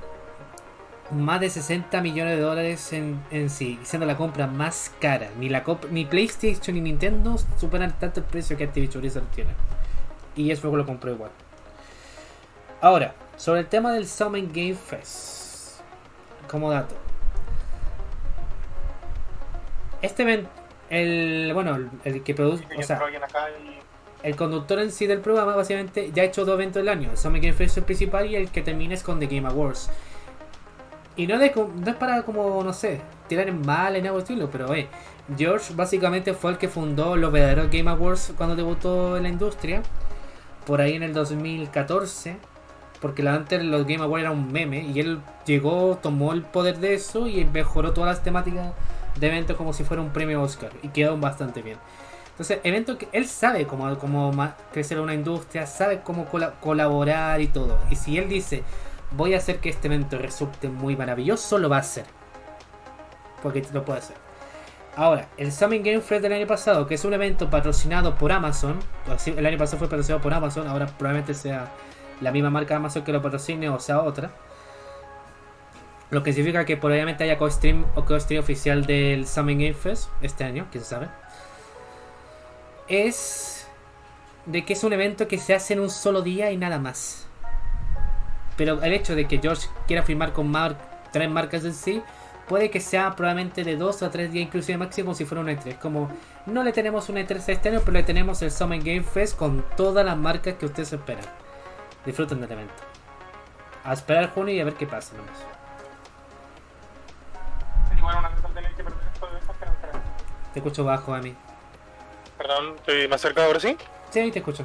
más de 60 millones de dólares en, sí, siendo la compra más cara. Ni la ni PlayStation ni Nintendo superan tanto el precio que Activision Blizzard tiene. Y eso lo compró igual. Ahora, sobre el tema del Summer Game Fest. Como dato. Este evento, el, bueno, el, el que produce, o sea, y el conductor en sí del programa básicamente ya ha hecho dos eventos del año. El Summer Game Fest el principal y el que termina es con The Game Awards. Y no, de, no es para como, no sé, tirar en mal en algo estilo, pero eh, George básicamente fue el que fundó los verdaderos Game Awards cuando debutó en la industria. Por ahí en el 2014. Porque la- antes los Game Awards era un meme y él llegó, tomó el poder de eso y mejoró todas las temáticas de eventos como si fuera un premio Oscar. Y quedó bastante bien. Entonces, evento que él sabe cómo, cómo crecer una industria, sabe cómo cola- colaborar y todo. Y si él dice, voy a hacer que este evento resulte muy maravilloso, lo va a hacer. Porque lo puede hacer. Ahora, el Summer Game Fest del año pasado, que es un evento patrocinado por Amazon, el año pasado fue patrocinado por Amazon, ahora probablemente sea la misma marca Amazon que lo patrocine o sea otra. Lo que significa que probablemente haya co-stream o co-stream oficial del Summer Game Fest este año, quién sabe. Es de que es un evento que se hace en un solo día y nada más. Pero el hecho de que George quiera firmar con mar tres marcas en sí, puede que sea probablemente de dos o tres días, inclusive máximo si fuera un E3. Como no le tenemos un E3 este año, pero le tenemos el Summer Game Fest con todas las marcas que ustedes esperan. Disfruten del evento. A esperar junio y a ver qué pasa nomás. Igual una cosa tener que perder esto de esas que no creo. Te escucho bajo a mí. Perdón, estoy más cerca ahora sí. Sí, ahí te escucho.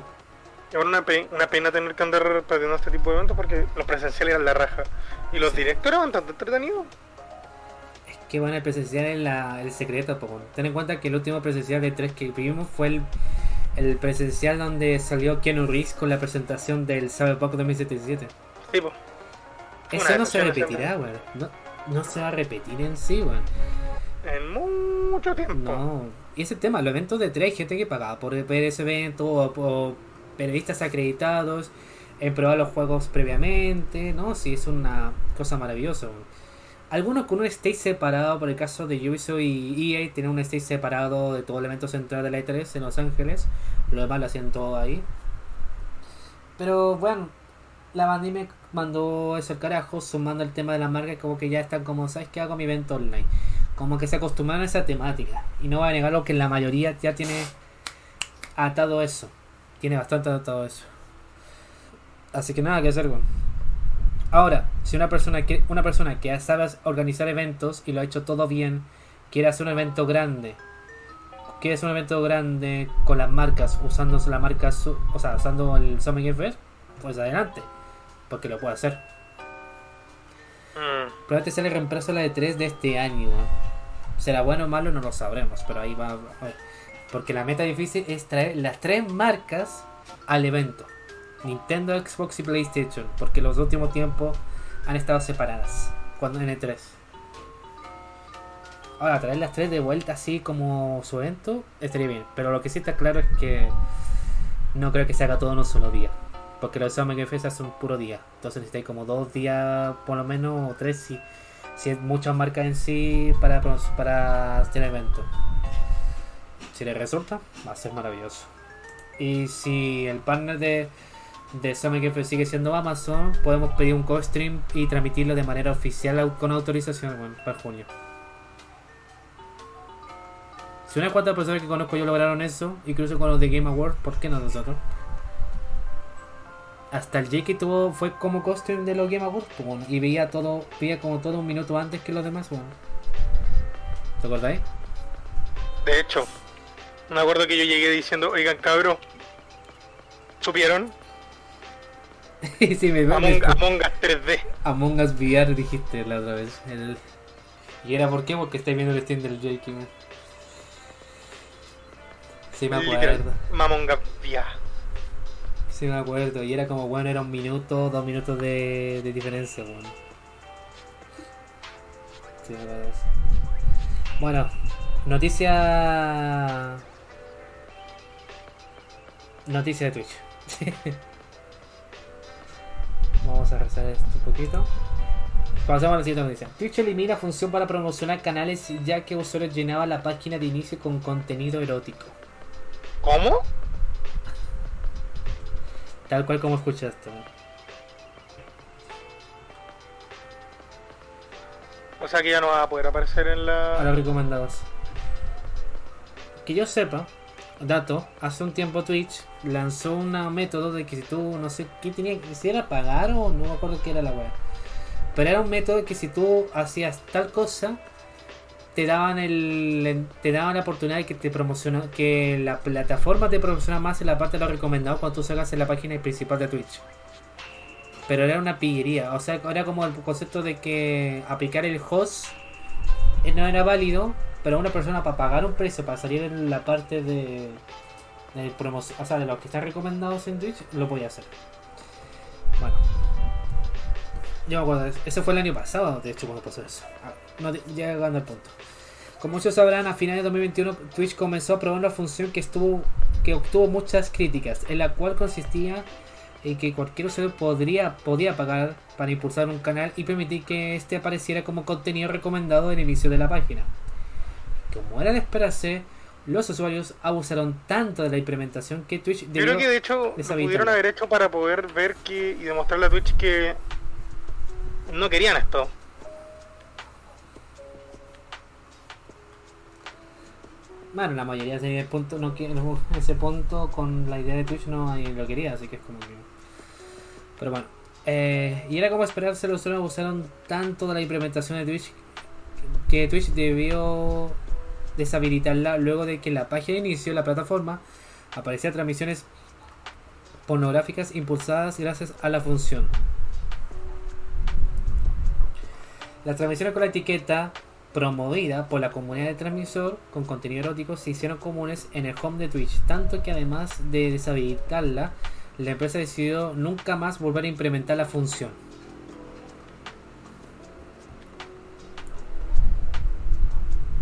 Es una, pe- una pena tener que andar perdiendo este tipo de eventos porque los presenciales eran la raja. Y los directos eran tan entretenidos. Es que bueno, el presencial es la- el secreto, po. Ten en cuenta que el último presencial de 3 que vimos fue el, el presencial donde salió Keanu Reeves con la presentación del Cyberpunk 2077. Sí, pues. Eso no se repetirá, weón. No, no se va a repetir en sí, weón. En mucho tiempo. No. Y ese tema, los eventos de 3 hay gente que pagaba por ver ese evento o, o periodistas acreditados en probar los juegos previamente, ¿no? Sí, es una cosa maravillosa. weón. Algunos con un stage separado, por el caso de Ubisoft y EA, tienen un stage separado de todo el evento central de la E3 en Los Ángeles. Lo demás lo hacían todo ahí. Pero bueno, la me mandó eso al carajo, sumando el tema de la marca, como que ya están como, ¿sabes qué hago mi evento online? Como que se acostumbraron a esa temática. Y no voy a negarlo que la mayoría ya tiene atado eso. Tiene bastante atado eso. Así que nada que hacer, weón. Ahora, si una persona que una persona que sabe organizar eventos y lo ha hecho todo bien, quiere hacer un evento grande, quiere hacer un evento grande con las marcas, usando la marca, o sea, usando el Summer Game pues adelante, porque lo puede hacer. Mm. Probablemente sale reemplazo a la de 3 de este año. ¿Será bueno o malo? No lo sabremos, pero ahí va a ver. Porque la meta difícil es traer las tres marcas al evento. Nintendo, Xbox y PlayStation, porque los últimos tiempos han estado separadas cuando en E3. Ahora, traer las tres de vuelta así como su evento estaría bien, pero lo que sí está claro es que no creo que se haga todo en un solo día. Porque los Summer Game Fest puro día. Entonces necesitáis como dos días por lo menos, o tres si, si es muchas marcas en sí para, para hacer evento. Si le resulta, va a ser maravilloso. Y si el partner de, de Summer Game sigue siendo Amazon, podemos pedir un co-stream y transmitirlo de manera oficial con autorización para junio. Si unas cuantas personas que conozco yo lograron eso, incluso con los de Game Awards, ¿por qué no nosotros? Hasta el Jake tuvo, fue como costume de los Game Awards bueno, y veía todo, veía como todo un minuto antes que los demás. Bueno. ¿Te acordáis? De hecho, me acuerdo que yo llegué diciendo, oigan cabros, ¿supieron? sí, me, Among, Among Us 3D. Among Us VR dijiste la otra vez. el- ¿Y era por qué? Porque estáis viendo el stream del Jake. man. Sí, me acuerdo. Among Us VR. Sí, me acuerdo. Y era como, bueno, era un minuto, dos minutos de, diferencia, bueno. Bueno, noticia. Noticia de Twitch. Vamos a rezar esto un poquito. Pasamos a la siguiente noticia. Twitch elimina función para promocionar canales ya que usuarios llenaban la página de inicio con contenido erótico. ¿Cómo? Tal cual como escuchaste. O sea que ya no va a poder aparecer en a los la... recomendados. Que yo sepa, dato, hace un tiempo Twitch lanzó un método de que si tú, no sé qué tenía que si era pagar o no me acuerdo qué era la web. Pero era un método que si tú hacías tal cosa, te daban el te daban la oportunidad de que te promociona que la plataforma te promociona más en la parte de los recomendados cuando tú salgas en la página principal de Twitch. Pero era una pillería, o sea, era como el concepto de que aplicar el host eh, no era válido, pero una persona para pagar un precio para salir en la parte de, de promoción, o sea, de los que están recomendados en Twitch, lo podía hacer. Bueno, yo me acuerdo, eso. fue el año pasado, de hecho, cuando pasó eso. No, ya llegando al punto. Como muchos sabrán, a finales de 2021 Twitch comenzó a probar una función que estuvo que obtuvo muchas críticas, en la cual consistía en que cualquier usuario podría, podía pagar para impulsar un canal y permitir que este apareciera como contenido recomendado en el inicio de la página. Como era de esperarse, los usuarios abusaron tanto de la implementación que Twitch Yo creo que de hecho lo pudieron haber hecho para poder ver que y demostrarle a Twitch que no querían esto. Bueno, la mayoría de punto no ese punto con la idea de Twitch no lo quería, así que es como que. Pero bueno. eh, y era como esperarse, los usuarios abusaron tanto de la implementación de Twitch que Twitch debió deshabilitarla luego de que la página de inicio de la plataforma aparecían transmisiones pornográficas impulsadas gracias a la función. Las transmisiones con la etiqueta promovida por la comunidad de transmisor con contenido erótico se hicieron comunes en el home de Twitch, tanto que además de deshabilitarla, la empresa decidió nunca más volver a implementar la función.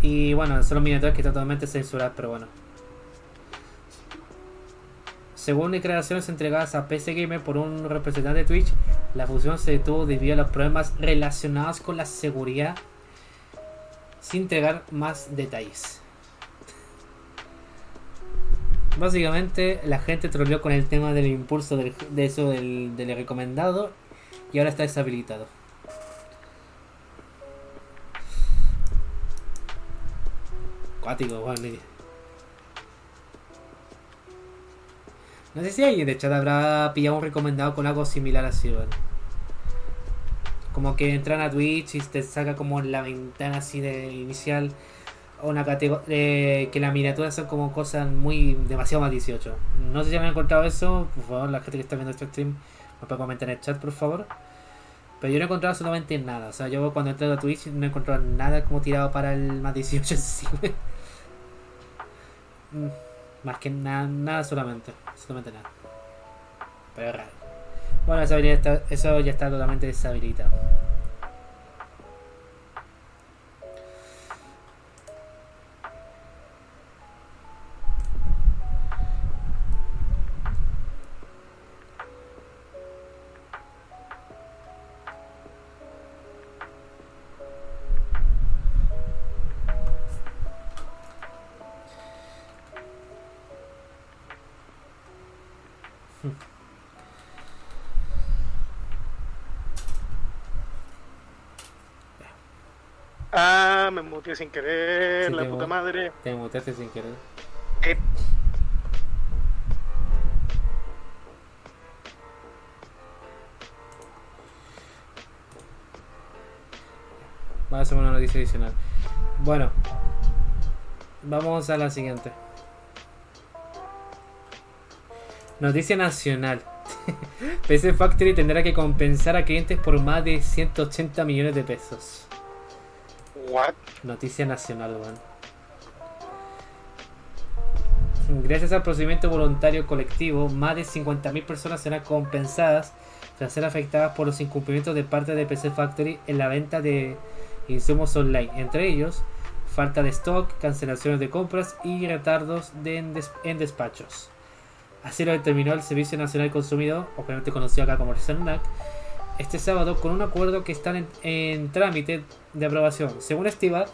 Y bueno, son los miniaturas que están totalmente censuradas, pero bueno. Según declaraciones entregadas a PC Gamer por un representante de Twitch, la función se detuvo debido a los problemas relacionados con la seguridad sin entregar más detalles. Básicamente la gente troleó con el tema del impulso de eso del, recomendado y ahora está deshabilitado. Cuático, mire. No sé si alguien de chat habrá pillado un recomendado con algo similar así, bueno. Como que entran a Twitch y te saca como la ventana así de inicial una categoría que las miniaturas son como cosas muy demasiado más 18. No sé si han encontrado eso, por favor, la gente que está viendo este stream me puede comentar en el chat, por favor. Pero yo no he encontrado absolutamente nada. O sea, yo cuando entré a Twitch no he encontrado nada como tirado para el más 18 en sí. Mm, Más que nada, nada solamente. Absolutamente nada. pero es raro. Bueno, esa habilidad está- eso ya está totalmente deshabilitado. Ah, me muteé sin querer, Sí, la puta madre. Te muteaste sin querer. Eh, Va a ser una noticia adicional. Bueno, vamos a la siguiente. Noticia nacional. PC Factory tendrá que compensar a clientes por más de 180 millones de pesos. Noticia nacional, weón. Gracias al procedimiento voluntario colectivo, más de 50.000 personas serán compensadas tras ser afectadas por los incumplimientos de parte de PC Factory en la venta de insumos online, entre ellos falta de stock, cancelaciones de compras y retardos de en, des- en despachos. Así lo determinó el Servicio Nacional Consumidor, obviamente conocido acá como el CERNAC, este sábado con un acuerdo que está en, trámite de aprobación. Según estima,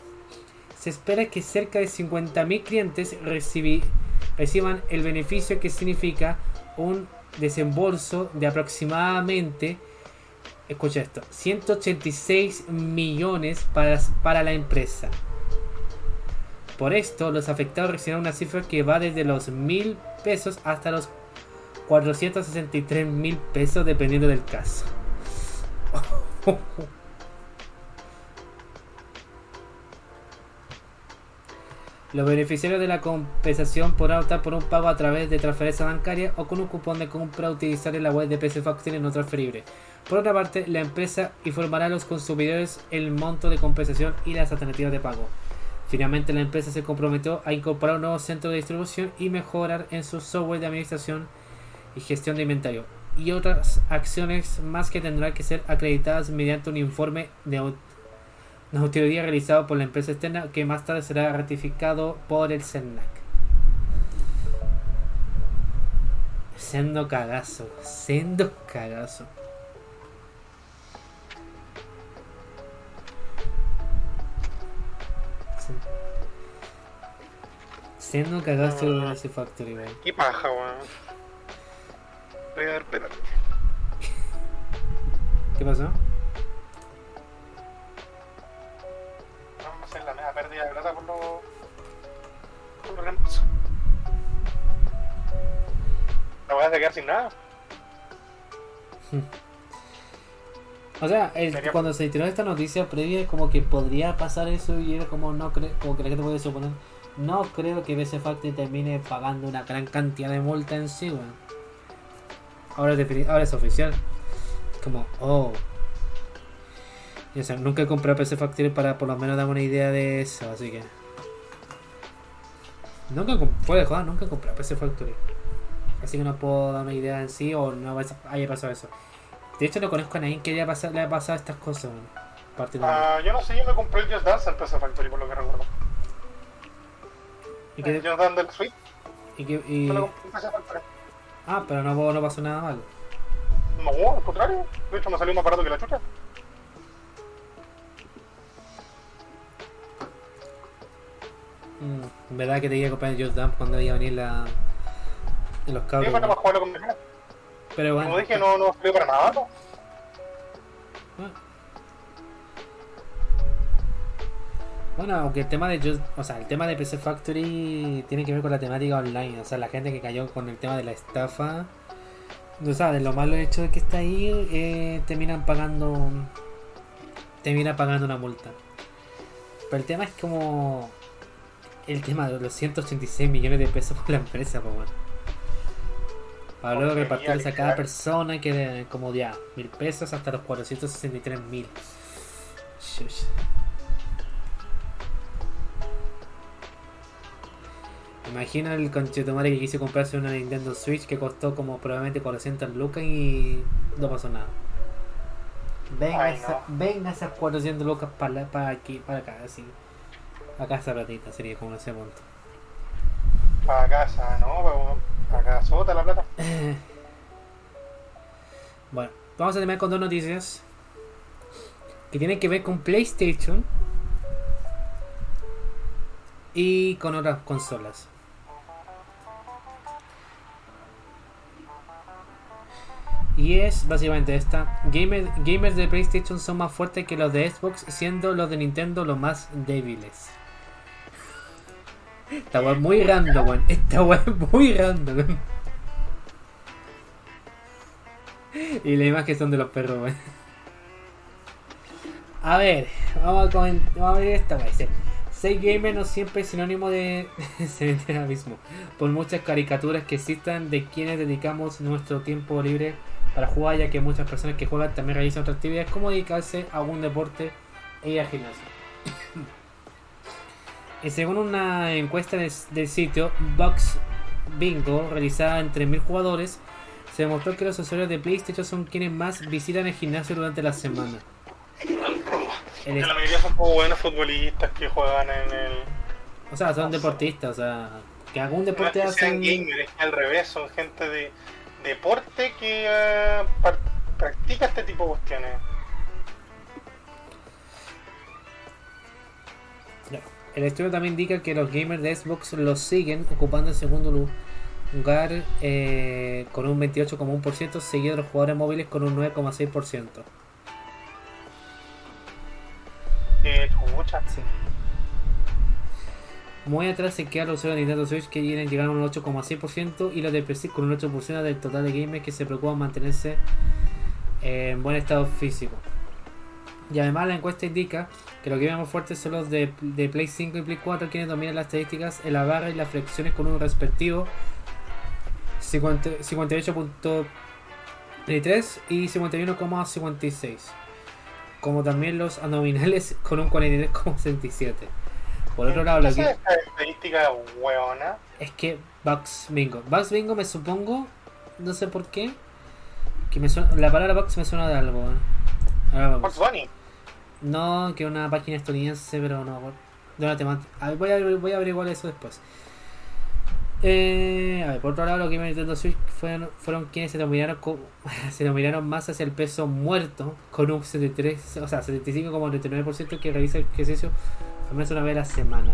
se espera que cerca de 50.000 clientes reciban el beneficio que significa un desembolso de aproximadamente, escucha esto, 186 millones para, para la empresa. Por esto, los afectados recibirán una cifra que va desde los 1.000 pesos hasta los 463 mil pesos dependiendo del caso. Los beneficiarios de la compensación podrán optar por un pago a través de transferencia bancaria o con un cupón de compra a utilizar en la web de PC Factory no transferible. Por otra parte, la empresa informará a los consumidores el monto de compensación y las alternativas de pago. Finalmente, la empresa se comprometió a incorporar un nuevo centro de distribución y mejorar en su software de administración y gestión de inventario y otras acciones más que tendrán que ser acreditadas mediante un informe de au- de auditoría realizado por la empresa externa que más tarde será ratificado por el CERNAC. Sendo cagazo, sendo cagazo. Sendo cagazo de ese factory, weón. Qué paja, weón. Voy a ver, espérate. ¿Qué pasó? Vamos a hacer la media pérdida de plata por los. por los. La voy a quedar sin nada. O sea, el- cuando se tiró esta noticia previa, como que podría pasar eso y era como no creo, como que la gente puede suponer, no creo que BC Factory termine pagando una gran cantidad de multa en sí. Ahora, es ahora es oficial. Como, oh. Y, o sea, nunca he comprado PC Factory para por lo menos darme una idea de eso, así que. Nunca, com- puede joder, nunca he comprado PC Factory. Así que no puedo darme idea en sí o no haya pasado eso. De hecho, no conozco a nadie que haya pasado, le haya pasado estas cosas. Ah, yo no sé, yo me compré el Just Dance en PC Factory por lo que recuerdo. y El que, Just Dance del Switch, y que- y- yo lo compré en PC Factory. Ah, pero no, no pasó nada malo. No, al contrario. De hecho, me salió más barato que la chucha. Mm, verdad que te iba a comprar el Just Dump cuando iba a venir la. Los Sí, cabros. para jugarlo con mi. Pero bueno. Como dije, no, no salió para nada, ¿no? Ah. Bueno, aunque el tema de Just, o sea, el tema de PC Factory tiene que ver con la temática online, o sea, la gente que cayó con el tema de la estafa, o sea, de lo malo hecho de que está ahí, eh, terminan pagando, termina pagando una multa. Pero el tema es como el tema de los 186 millones de pesos por la empresa, pues bueno. Para luego repartirles a cada persona que de como ya mil pesos hasta los 463 mil. Imagina el conchetumare que quiso comprarse una Nintendo Switch que costó como probablemente 400 lucas y no pasó nada. Venga, Ay, esa- no. venga esas 400 lucas para, para aquí, para acá, así. Acá esa platita sería como ese punto. Para casa, ¿no? Para casa, sota la plata. Bueno, vamos a terminar con dos noticias que tienen que ver con PlayStation y con otras consolas. Y es básicamente esta. Gamer- gamers de PlayStation son más fuertes que los de Xbox, siendo los de Nintendo los más débiles. Esta es muy random, weón. Esta es muy random, weón. Y las imágenes son de los perros, weón. A ver, vamos a, comen- vamos a ver esta. Dice, ser gamer no siempre es sinónimo de abismo. Por muchas caricaturas que existan de quienes dedicamos nuestro tiempo libre para jugar, ya que muchas personas que juegan también realizan otras actividades como dedicarse a algún deporte e ir al gimnasio. Y según una encuesta del, del sitio Box Bingo realizada entre mil jugadores, se demostró que los usuarios de PlayStation son quienes más visitan el gimnasio durante la semana. El la mayoría son como buenos futbolistas que juegan en el. o sea, son deportistas, o sea, que algún No es deporte que hacen. gamers, es que al revés, son gente de deporte que par- practica este tipo de cuestiones. El estudio también indica que los gamers de Xbox los siguen ocupando el segundo lu- lugar eh, con un 28,1%, seguido de los jugadores móviles con un 9,6%. Eh. Sí. Muy atrás se quedan los usuarios de Nintendo Switch que vienen llegaron a un 8,6% y los de PC con un 8% del total de gamers que se preocupan mantenerse en buen estado físico. Y además la encuesta indica que los gamers más fuertes son los de, de Play 5 y Play 4 quienes dominan las estadísticas en la barra y las flexiones con un respectivo 50 58.3 y 51,56 como también los abdominales con un 43,67 por otro lado, ¿Qué lo que, esta estadística hueona? es que Bugs Bingo. Bugs Bingo me supongo, no sé por qué, que me suena, la palabra Bugs me suena de algo. ¿eh? Ahora vamos. Bunny. No, que una página estadounidense, pero no. De una temática. A ver, voy, a, voy a averiguar eso después. Eh, a ver, por otro lado, los Game Nintendo Switch fueron, fueron quienes se dominaron, co- se dominaron más hacia el peso muerto, con un 73, o sea, 75,99% que realiza el ejercicio al menos una vez a la semana.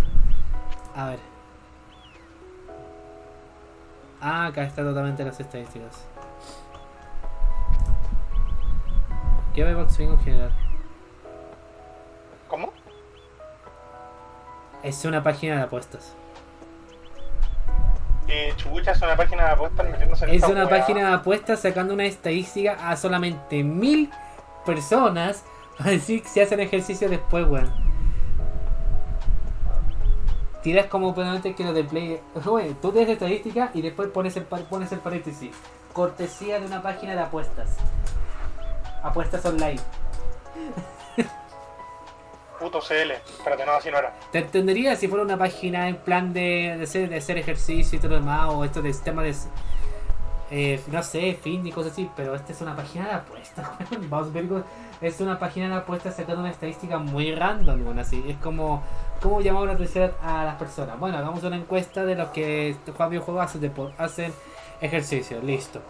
A ver. Ah, acá está totalmente las estadísticas. ¿Qué va Box Bingo en general? ¿Cómo? Es una página de apuestas. Eh, chucha, es una página de apuestas metiéndose en Es una hueá. página de apuestas sacando una estadística a solamente mil personas para decir si hacen ejercicio después, weón. Tiras como probablemente que lo de Play. Bueno, tú tienes estadística y después pones el, par- pones el paréntesis. Cortesía de una página de apuestas. Apuestas online. Puto CL. Espérate, no, así no era. Te entendería si fuera una página en plan de, de, hacer, de hacer ejercicio y todo lo demás, o esto de sistema de. eh, no sé, fin y cosas así, pero esta es una página de apuestas. Vamos a ver, es una página de apuestas sacando una estadística muy random, weón, así. Es como. ¿Cómo llamamos la atención a las personas? Bueno, hagamos una encuesta de los que juegan videojuegos hacen, ejercicio, listo.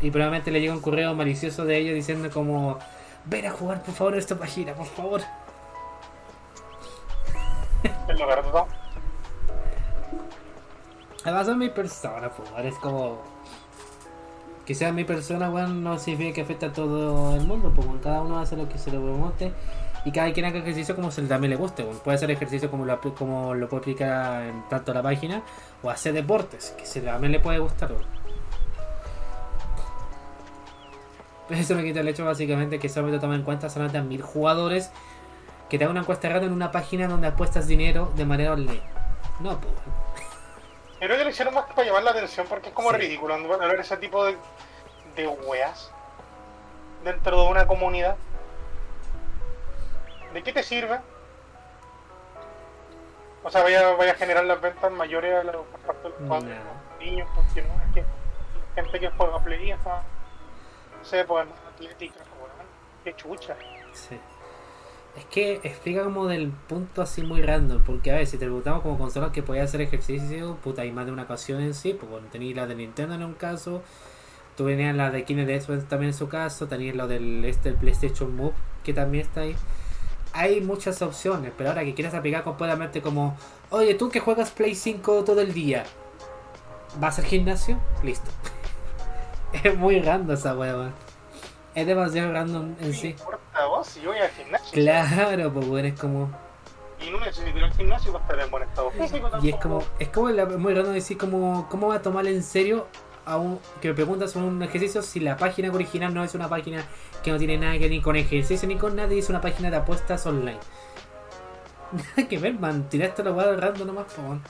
Y probablemente le llega un correo malicioso de ellos diciendo como ven a jugar por favor a esta página, por favor. Es lo verdad. Además son mi persona, pues, weón, es como que sea mi persona, weón, no significa que afecte a todo el mundo, weón, cada uno hace lo que se le guste y cada quien haga ejercicio como se también le guste, weón. puede hacer ejercicio como lo, como lo puede aplicar en tanto la página o hacer deportes, que se también le puede gustar. Pero Eso me quita el hecho básicamente que solamente toma en cuenta solamente a mil jugadores que te hagan una encuesta random en una página donde apuestas dinero de manera online. No, pues weón. Yo creo que lo hicieron más que para llamar la atención porque es como Sí. ridículo hablar ese tipo de, de weas dentro de una comunidad. ¿De qué te sirve? O sea, vaya, vaya a generar las ventas mayores a los, por parte de los padres, No. los niños, porque no, es que gente que juega Play no sé, pues atlética, qué chucha. Sí. Es que explica como del punto así muy random, porque a ver, si te preguntamos como consolas que podía hacer ejercicio, puta, hay más de una ocasión en sí, pues bueno, tenías la de Nintendo en un caso, tú venías la de Kinect también en su caso, tenías lo del este el PlayStation Move, que también está ahí. Hay muchas opciones, pero ahora que quieras aplicar completamente como, oye, tú que juegas Play 5 todo el día, ¿vas al gimnasio? Listo. es muy random esa hueva. Es demasiado random en ¿Qué sí. importa a vos si yo voy al gimnasio? Claro, pues bueno, es como. Y no necesito ir al gimnasio para estar en buen estado físico Y es tampoco. como. Es como la- muy raro decir como. ¿Cómo va a tomar en serio a un. que me preguntas sobre un ejercicio si la página original no es una página que no tiene nada que ver ni con ejercicio ni con nada y es una página de apuestas online? Nada que ver, man. Tiraste la hueá random nomás, po, man.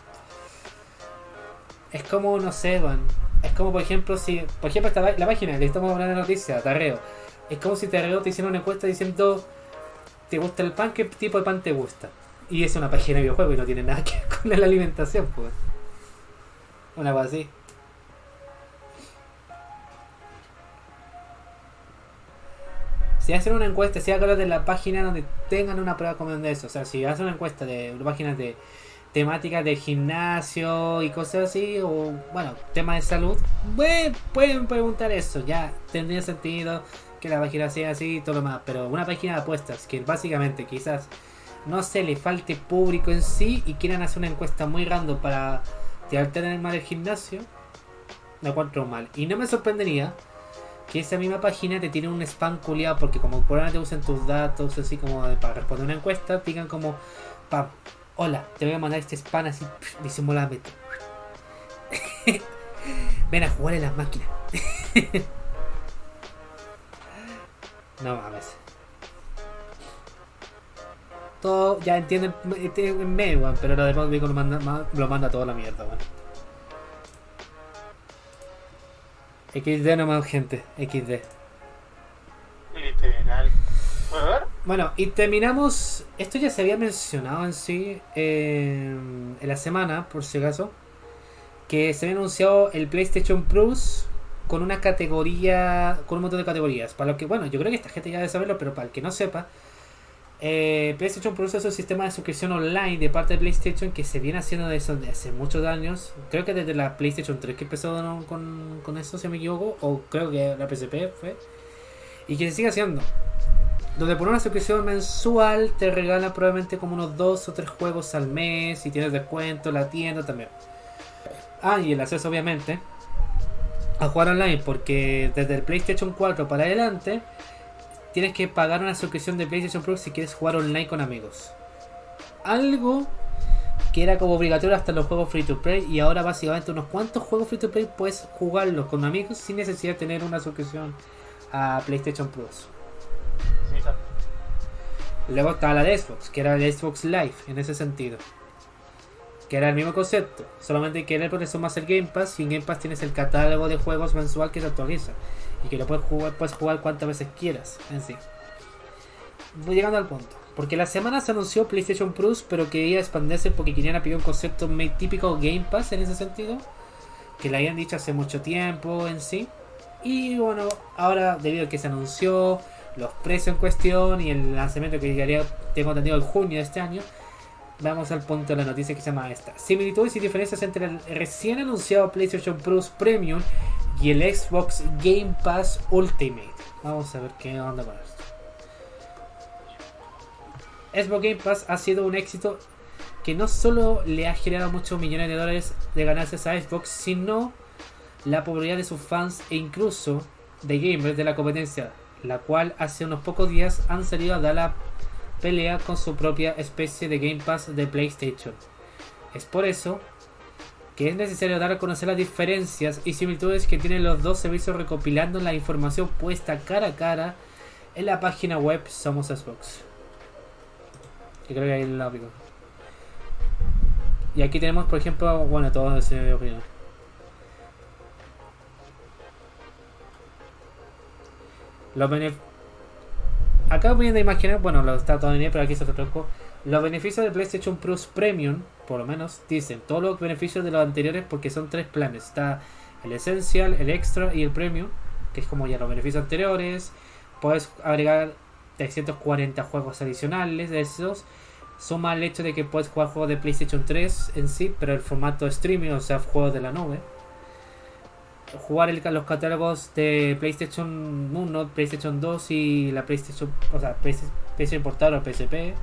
Es como, no sé, man. Es como, por ejemplo, si. Por ejemplo, esta, la página que estamos hablando de noticias, Tarreo. Es como si Tarreo te hiciera una encuesta diciendo. ¿Te gusta el pan? ¿Qué tipo de pan te gusta? Y es una página de videojuego y no tiene nada que ver con la alimentación, pues. Una cosa así. Si hacen una encuesta, si hagan de la página donde tengan una prueba como de eso. O sea, si hacen una encuesta de páginas de temáticas de gimnasio y cosas así, o bueno, temas de salud, pueden preguntar eso. Ya tendría sentido que la página sea así y todo lo más. Pero una página de apuestas que básicamente quizás no se le falte público en sí y quieran hacer una encuesta muy random para tirarte en el mal el gimnasio, lo encuentro mal. Y no me sorprendería que esa misma página te tiene un spam culiado porque como probablemente usen tus datos así como para responder una encuesta, te digan como, pam, hola, te voy a mandar este spam así disimuladamente. Ven a jugar en las máquinas. no mames. Todo, ya entienden este en medio, weón, pero lo Vico lo manda, ma- lo manda toda la mierda, weón. XD nomás, gente, XD. Literal. Bueno, y terminamos. Esto ya se había mencionado en sí eh, en la semana, por si acaso. Que se había anunciado el PlayStation Plus con una categoría. Con un montón de categorías. Para lo que, bueno, yo creo que esta gente ya debe saberlo, pero para el que no sepa. eh, PlayStation Plus es un sistema de suscripción online de parte de PlayStation que se viene haciendo de eso desde hace muchos años. Creo que desde la PlayStation 3 que empezó con, con eso, si me equivoco. O creo que la PSP fue. Y que se sigue haciendo donde por una suscripción mensual te regalan probablemente como unos dos o tres juegos al mes y tienes descuento, la tienda también. Ah, y el acceso obviamente a jugar online porque desde el PlayStation 4 para adelante tienes que pagar una suscripción de PlayStation Plus si quieres jugar online con amigos. Algo que era como obligatorio hasta los juegos free to play y ahora básicamente unos cuantos juegos free to play puedes jugarlos con amigos sin necesidad de tener una suscripción a PlayStation Plus. Luego estaba la de Xbox, que era el Xbox Live en ese sentido. Que era el mismo concepto, solamente que era por eso más el Game Pass y en Game Pass tienes el catálogo de juegos mensual que se actualiza y que lo puedes jugar, puedes jugar cuantas veces quieras en sí. Voy llegando al punto. Porque la semana se anunció PlayStation Plus, pero quería expandirse porque querían aplicar un concepto muy típico Game Pass en ese sentido. Que le habían dicho hace mucho tiempo en sí. Y bueno, ahora debido a que se anunció los precios en cuestión y el lanzamiento que llegaría, tengo entendido, en junio de este año, vamos al punto de la noticia que se llama esta. Similitudes y diferencias entre el recién anunciado PlayStation Plus Premium y el Xbox Game Pass Ultimate. Vamos a ver qué onda con esto. Xbox Game Pass ha sido un éxito que no solo le ha generado muchos millones de dólares de ganancias a Xbox, sino la popularidad de sus fans e incluso de gamers de la competencia, la cual hace unos pocos días han salido a dar la pelea con su propia especie de Game Pass de PlayStation. Es por eso que es necesario dar a conocer las diferencias y similitudes que tienen los dos servicios recopilando la información puesta cara a cara en la página web Somos Xbox. Que creo que ahí aplico. Y aquí tenemos, por ejemplo, bueno, todo ese opinión. Los Acá a imaginar, bueno, lo está todo en pero aquí se lo traduzco. Los beneficios de PlayStation Plus Premium por lo menos, dicen todos los beneficios de los anteriores porque son tres planes. Está el Essential, el Extra y el Premium, que es como ya los beneficios anteriores. Puedes agregar 340 juegos adicionales de esos. Suma el hecho de que puedes jugar juegos de PlayStation 3 en sí, pero el formato streaming, o sea, juegos de la nube. Jugar el, los catálogos de PlayStation 1, PlayStation 2 y la PlayStation, o sea, PlayStation Portable o PSP.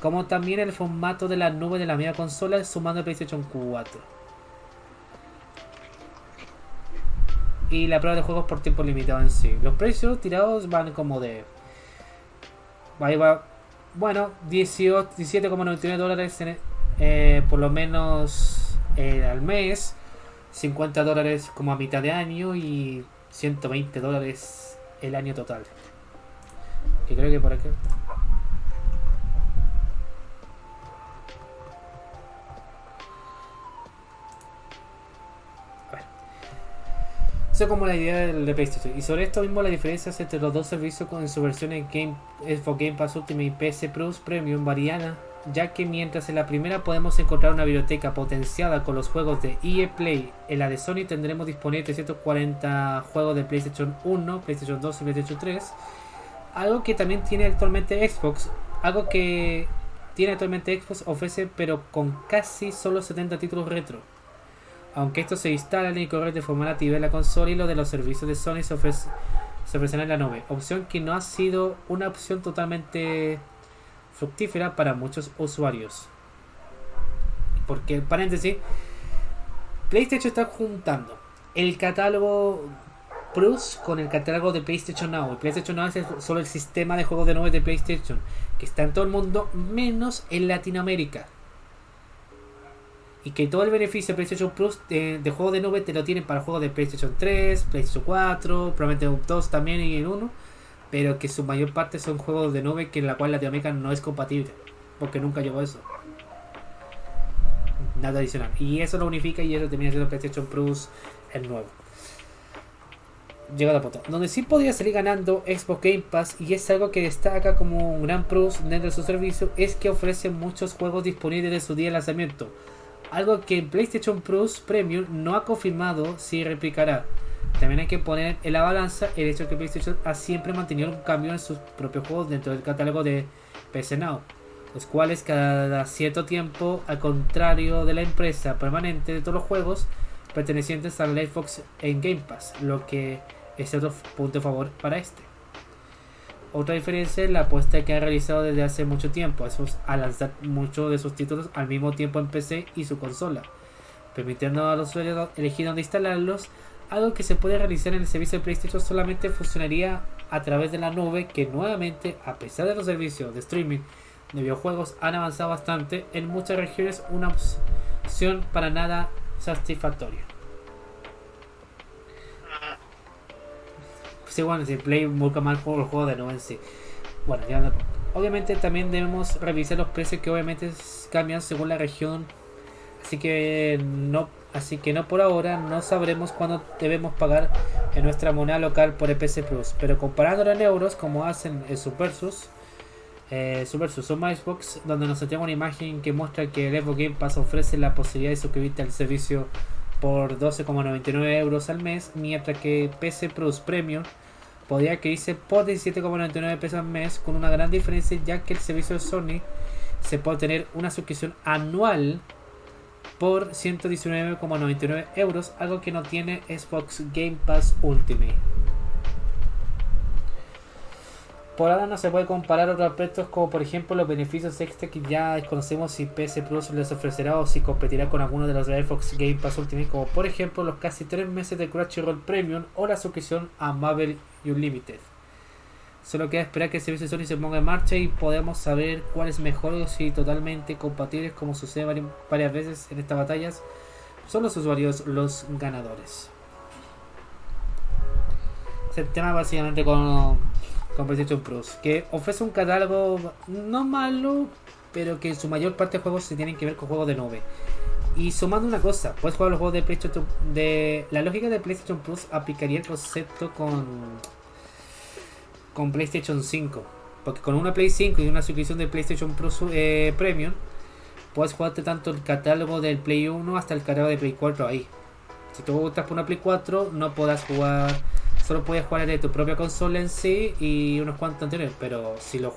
Como también el formato de la nube de la misma consola sumando el PlayStation 4. Y la prueba de juegos por tiempo limitado en sí. Los precios tirados van como de Ahí va. Bueno, 17,99 dólares eh, por lo menos eh, al mes. 50 dólares como a mitad de año y 120 dólares el año total. Que creo que por aquí. Eso es como la idea de PlayStation. Y sobre esto mismo las diferencias entre los dos servicios con su versión en Game, Xbox Game Pass Ultimate y PS Plus Premium varían, ya que mientras en la primera podemos encontrar una biblioteca potenciada con los juegos de EA Play, en la de Sony tendremos disponibles 340 juegos de PlayStation 1, PlayStation 2 y PlayStation 3. Algo que también tiene actualmente Xbox, algo que tiene actualmente Xbox ofrece pero con casi solo 70 títulos retro aunque estos se instalan y corren de forma nativa en la consola y lo de los servicios de Sony se, ofrece, en la nube, opción que no ha sido una opción totalmente fructífera para muchos usuarios. Porque, paréntesis, PlayStation está juntando el catálogo Plus con el catálogo de PlayStation Now. El PlayStation Now es solo el sistema de juegos de nube de PlayStation, que está en todo el mundo, menos en Latinoamérica y que todo el beneficio de PlayStation Plus de, de juegos de nube te lo tienen para juegos de PlayStation 3, PlayStation 4, probablemente 2 también y en 1, pero que su mayor parte son juegos de nube que en la cual Latinoamérica no es compatible, porque nunca llegó eso. Nada adicional. Y eso lo unifica y eso termina siendo PlayStation Plus el nuevo. Llegado a punto. Donde sí podría salir ganando Xbox Game Pass y es algo que destaca como un gran plus dentro de su servicio es que ofrece muchos juegos disponibles de su día de lanzamiento algo que PlayStation Plus Premium no ha confirmado si replicará. También hay que poner en la balanza el hecho que PlayStation ha siempre mantenido un cambio en sus propios juegos dentro del catálogo de PC Now, los cuales cada cierto tiempo, al contrario de la empresa permanente de todos los juegos pertenecientes al Xbox en Game Pass, lo que es otro punto de favor para este. Otra diferencia es la apuesta que ha realizado desde hace mucho tiempo a lanzar muchos de sus títulos al mismo tiempo en PC y su consola, permitiendo a los usuarios elegir dónde instalarlos, algo que se puede realizar en el servicio de PlayStation solamente funcionaría a través de la nube que nuevamente, a pesar de los servicios de streaming de videojuegos han avanzado bastante, en muchas regiones una opción para nada satisfactoria. sí, bueno, si Play busca mal juego, el juego de nuevo en sí. Bueno, ya Obviamente también debemos revisar los precios que obviamente cambian según la región. Así que no, así que no por ahora no sabremos cuándo debemos pagar en nuestra moneda local por el PC Plus. Pero comparándolo en euros, como hacen en Supersus, eh, Supersus o Xbox, donde nos tenemos una imagen que muestra que el Xbox Game Pass ofrece la posibilidad de suscribirte al servicio por 12,99 euros al mes, mientras que PC Plus Premium podría irse por 17,99 pesos al mes con una gran diferencia ya que el servicio de Sony se puede tener una suscripción anual por 119,99 euros, algo que no tiene Xbox Game Pass Ultimate. Por ahora no se puede comparar otros aspectos como por ejemplo los beneficios extra que ya desconocemos si PS Plus les ofrecerá o si competirá con alguno de los de Xbox Game Pass Ultimate como por ejemplo los casi 3 meses de Crunchyroll Premium o la suscripción a Marvel Unlimited. Solo queda esperar que el servicio de Sony se ponga en marcha y podamos saber cuál es mejor y totalmente compatibles como sucede varias veces en estas batallas son los usuarios los ganadores. el tema básicamente con con PlayStation Plus, que ofrece un catálogo no malo, pero que en su mayor parte de juegos se tienen que ver con juegos de nube. Y sumando una cosa, puedes jugar los juegos de PlayStation de la lógica de PlayStation Plus aplicaría el concepto con con PlayStation 5, porque con una Play 5 y una suscripción de PlayStation Plus eh, Premium puedes jugarte tanto el catálogo del Play 1 hasta el catálogo de Play 4 ahí. Si tú gustas por una Play 4, no podrás jugar, solo puedes jugar de tu propia consola en sí y unos cuantos anteriores, pero si lo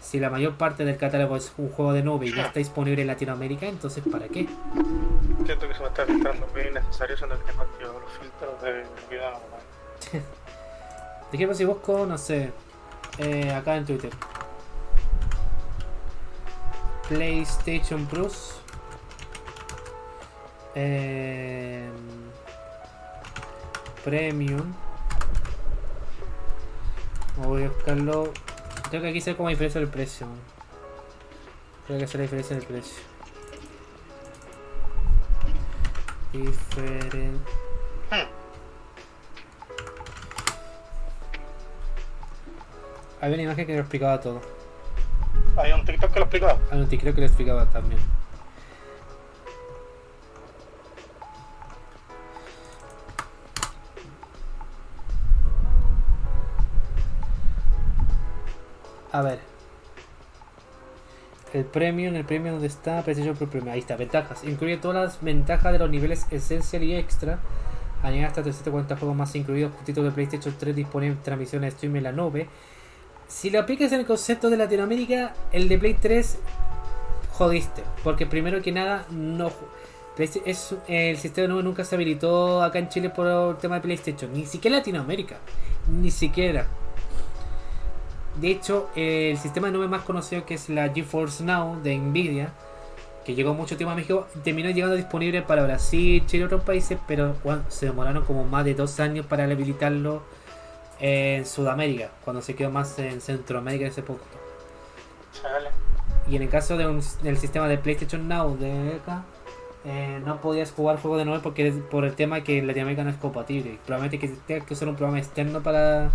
si la mayor parte del catálogo es un juego de nube y no está disponible en Latinoamérica, entonces ¿para qué? Siento que se me está filtrando muy innecesario, siendo que tengo activados los filtros de video. ¿no? ¿De qué pasa si busco, no sé, eh, acá en Twitter? PlayStation Plus. eh, Premium. Voy a buscarlo. Creo que aquí se ve como diferencia del precio. Creo que es la diferencia del precio. Diferen... Había una imagen que lo explicaba todo. Hay un TikTok que lo explicaba. No, sí, creo que lo explicaba también. A ver. El premio, en el premio donde está PlayStation Plus Premium. Ahí está, ventajas. Incluye todas las ventajas de los niveles Essential y Extra. Añade hasta 340 juegos más incluidos. Títulos de PlayStation 3 disponibles en transmisión de stream en la nube. Si lo aplicas en el concepto de Latinoamérica, el de Play 3 jodiste. Porque primero que nada, no es, el sistema nube nunca se habilitó acá en Chile por el tema de PlayStation. Ni siquiera Latinoamérica. Ni siquiera. De hecho, el sistema nube más conocido que es la GeForce Now de Nvidia, que llegó mucho tiempo a México, terminó llegando disponible para Brasil, Chile y otros países, pero bueno, se demoraron como más de dos años para habilitarlo en Sudamérica, cuando se quedó más en Centroamérica ese. Chale. Y en el caso de un- del sistema de PlayStation Now de acá, eh, no podías jugar juegos de nube porque por el tema que en Latinoamérica no es compatible. Probablemente que tengas que usar un programa externo para,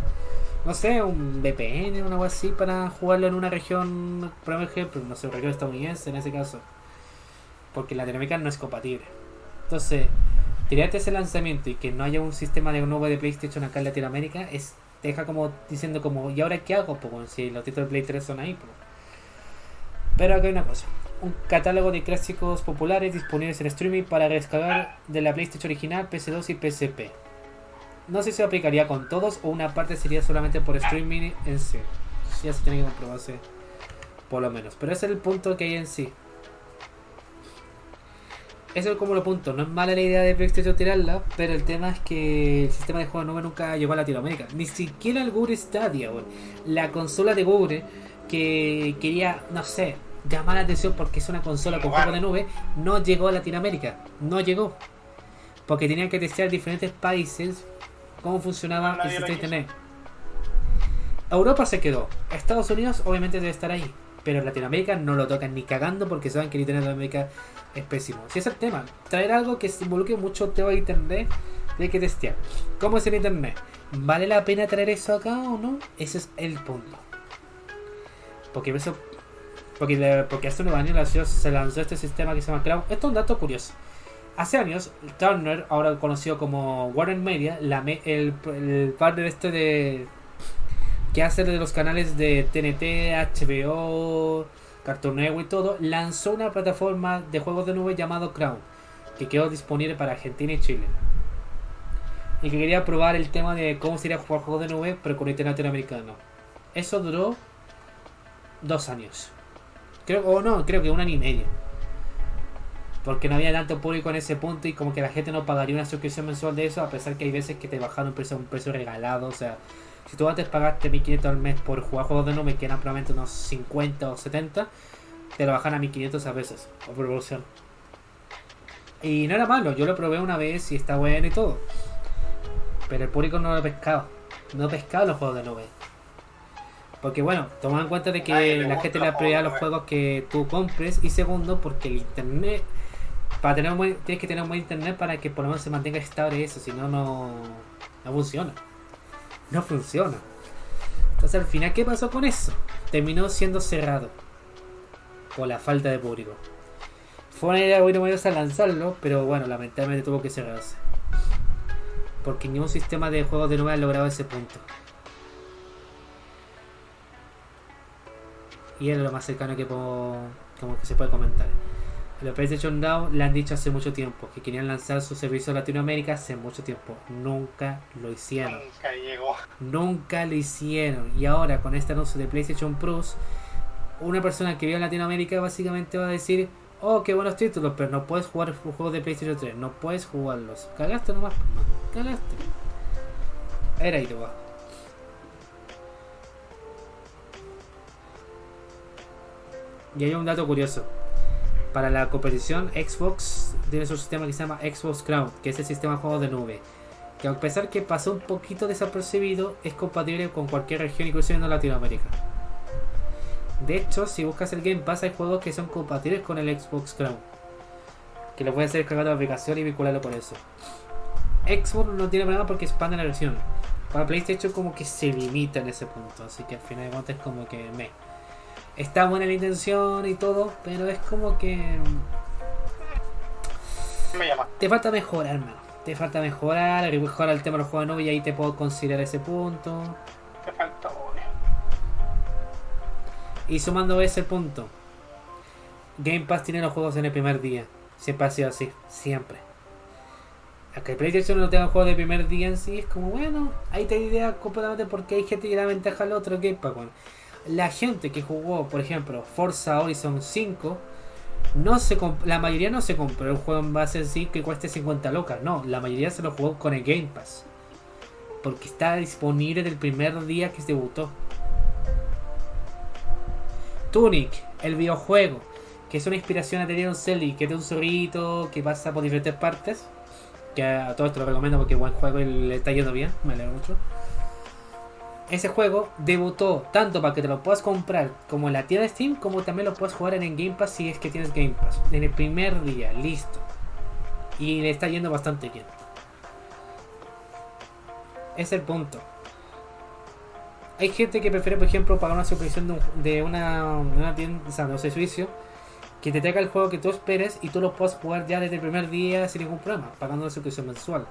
no sé, un VPN o algo así para jugarlo en una región, por ejemplo, no sé, región estadounidense en ese caso. Porque en Latinoamérica no es compatible. Entonces, tirarte ese lanzamiento y que no haya un sistema de nube de PlayStation acá en Latinoamérica es deja como diciendo como, ¿y ahora qué hago? Si los títulos de Play 3 son ahí. Pero acá hay una cosa. Un catálogo de clásicos populares disponibles en streaming para descargar de la PlayStation original, PS2 y PSP. No sé si se aplicaría con todos o una parte sería solamente por streaming en sí. Ya se tiene que comprobarse por lo menos. Pero ese es el punto que hay en sí. Eso es como lo punto. No es mala la idea de PlayStation tirarla, pero el tema es que el sistema de juego nube nunca llegó a Latinoamérica. Ni siquiera el Google Stadia. La consola de Google que quería, no sé, llamar la atención porque es una consola con juego de nube, no llegó a Latinoamérica. No llegó. Porque tenían que testear diferentes países cómo funcionaba el sistema internet. Europa se quedó. Estados Unidos obviamente debe estar ahí. Pero en Latinoamérica no lo tocan ni cagando porque saben que el internet de Latinoamérica es pésimo. Si es el tema, traer algo que se involucre mucho tema de internet, hay que testear. ¿Cómo es el internet? ¿Vale la pena traer eso acá o no? Ese es el punto. Porque eso. Porque, porque hace unos años se lanzó este sistema que se llama Cloud. Esto es un dato curioso. Hace años, Turner, ahora conocido como Warner Media, el, el partner este de. Que hace de los canales de TNT, HBO, Cartoon Network y todo, lanzó una plataforma de juegos de nube llamado Crown, que quedó disponible para Argentina y Chile. Y que quería probar el tema de cómo sería jugar juegos de nube, pero con internet latinoamericano. Eso duró dos años. Creo, o no, creo que un año y medio. Porque no había tanto público en ese punto y como que la gente no pagaría una suscripción mensual de eso, a pesar que hay veces que te bajaron un precio, un precio regalado. O sea, si tú antes pagaste 1500 al mes por jugar juegos de nube, que eran probablemente unos 50 o 70, te lo bajan a 1500 a veces, o por evolución. Y no era malo, yo lo probé una vez y está bueno y todo. Pero el público no lo ha pescado. No ha pescado los juegos de nube. Porque bueno, toma en cuenta de que la gente le prioridad a los juegos que tú compres. Y segundo, porque el internet. Para tener un buen, tienes que tener un buen internet para que por lo menos se mantenga estable eso. Si no, no, no funciona. No funciona. Entonces al final, ¿qué pasó con eso? Terminó siendo cerrado. Por la falta de público. Fue una idea muy maravillosa lanzarlo, pero bueno, lamentablemente tuvo que cerrarse. Porque ningún sistema de juegos de nube ha logrado ese punto. Y es lo más cercano que puedo, como que se puede comentar. Los PlayStation Now le han dicho hace mucho tiempo que querían lanzar su servicio a Latinoamérica hace mucho tiempo. Nunca lo hicieron. Nunca llegó. Nunca lo hicieron. Y ahora con este anuncio de PlayStation Plus, una persona que vive en Latinoamérica básicamente va a decir, oh, qué buenos títulos, pero no puedes jugar juegos de PlayStation 3, no puedes jugarlos. Cagaste nomás, pues, cagaste. Era ahí te va. Y hay un dato curioso. Para la competición, Xbox tiene su sistema que se llama Xbox Cloud, que es el sistema de juegos de nube. Que a pesar que pasó un poquito desapercibido, es compatible con cualquier región, inclusive en Latinoamérica. De hecho, si buscas el Game Pass, hay juegos que son compatibles con el Xbox Cloud. Que lo puedes descargar de la aplicación y vincularlo con eso. Xbox no tiene problema porque expande la versión. Para PlayStation como que se limita en ese punto. Así que al final de cuentas es como que me. Está buena la intención y todo, pero es como que. Me llama. Te falta mejorar, hermano. Te falta mejorar, mejorar el tema de los juegos de nube y ahí te puedo considerar ese punto. Te falta obvio. Y sumando ese punto, Game Pass tiene los juegos en el primer día. Siempre ha sido así, siempre. A que PlayStation no tenga juegos de primer día en sí, es como bueno, ahí te da idea completamente porque hay gente que da ventaja al otro Game Pass. bueno. La gente que jugó, por ejemplo, Forza Horizon 5, no se la mayoría no se compró el juego en base en sí que cueste 50 locas, no, la mayoría se lo jugó con el Game Pass. Porque está disponible del primer día que se debutó. Tunic, el videojuego, que es una inspiración a Tener Selly, que es de un zorrito que pasa por diferentes partes. Que a todo esto lo recomiendo porque buen juego y le está yendo bien, me alegro mucho. Ese juego debutó tanto para que te lo puedas comprar como en la tienda de Steam, como también lo puedes jugar en el Game Pass si es que tienes Game Pass. En el primer día, listo. Y le está yendo bastante bien. Es el punto. Hay gente que prefiere, por ejemplo, pagar una suscripción de, un- de una, tienda, o sea, de un servicio, que te traiga el juego que tú esperes y tú lo puedas jugar ya desde el primer día sin ningún problema, pagando una suscripción mensual,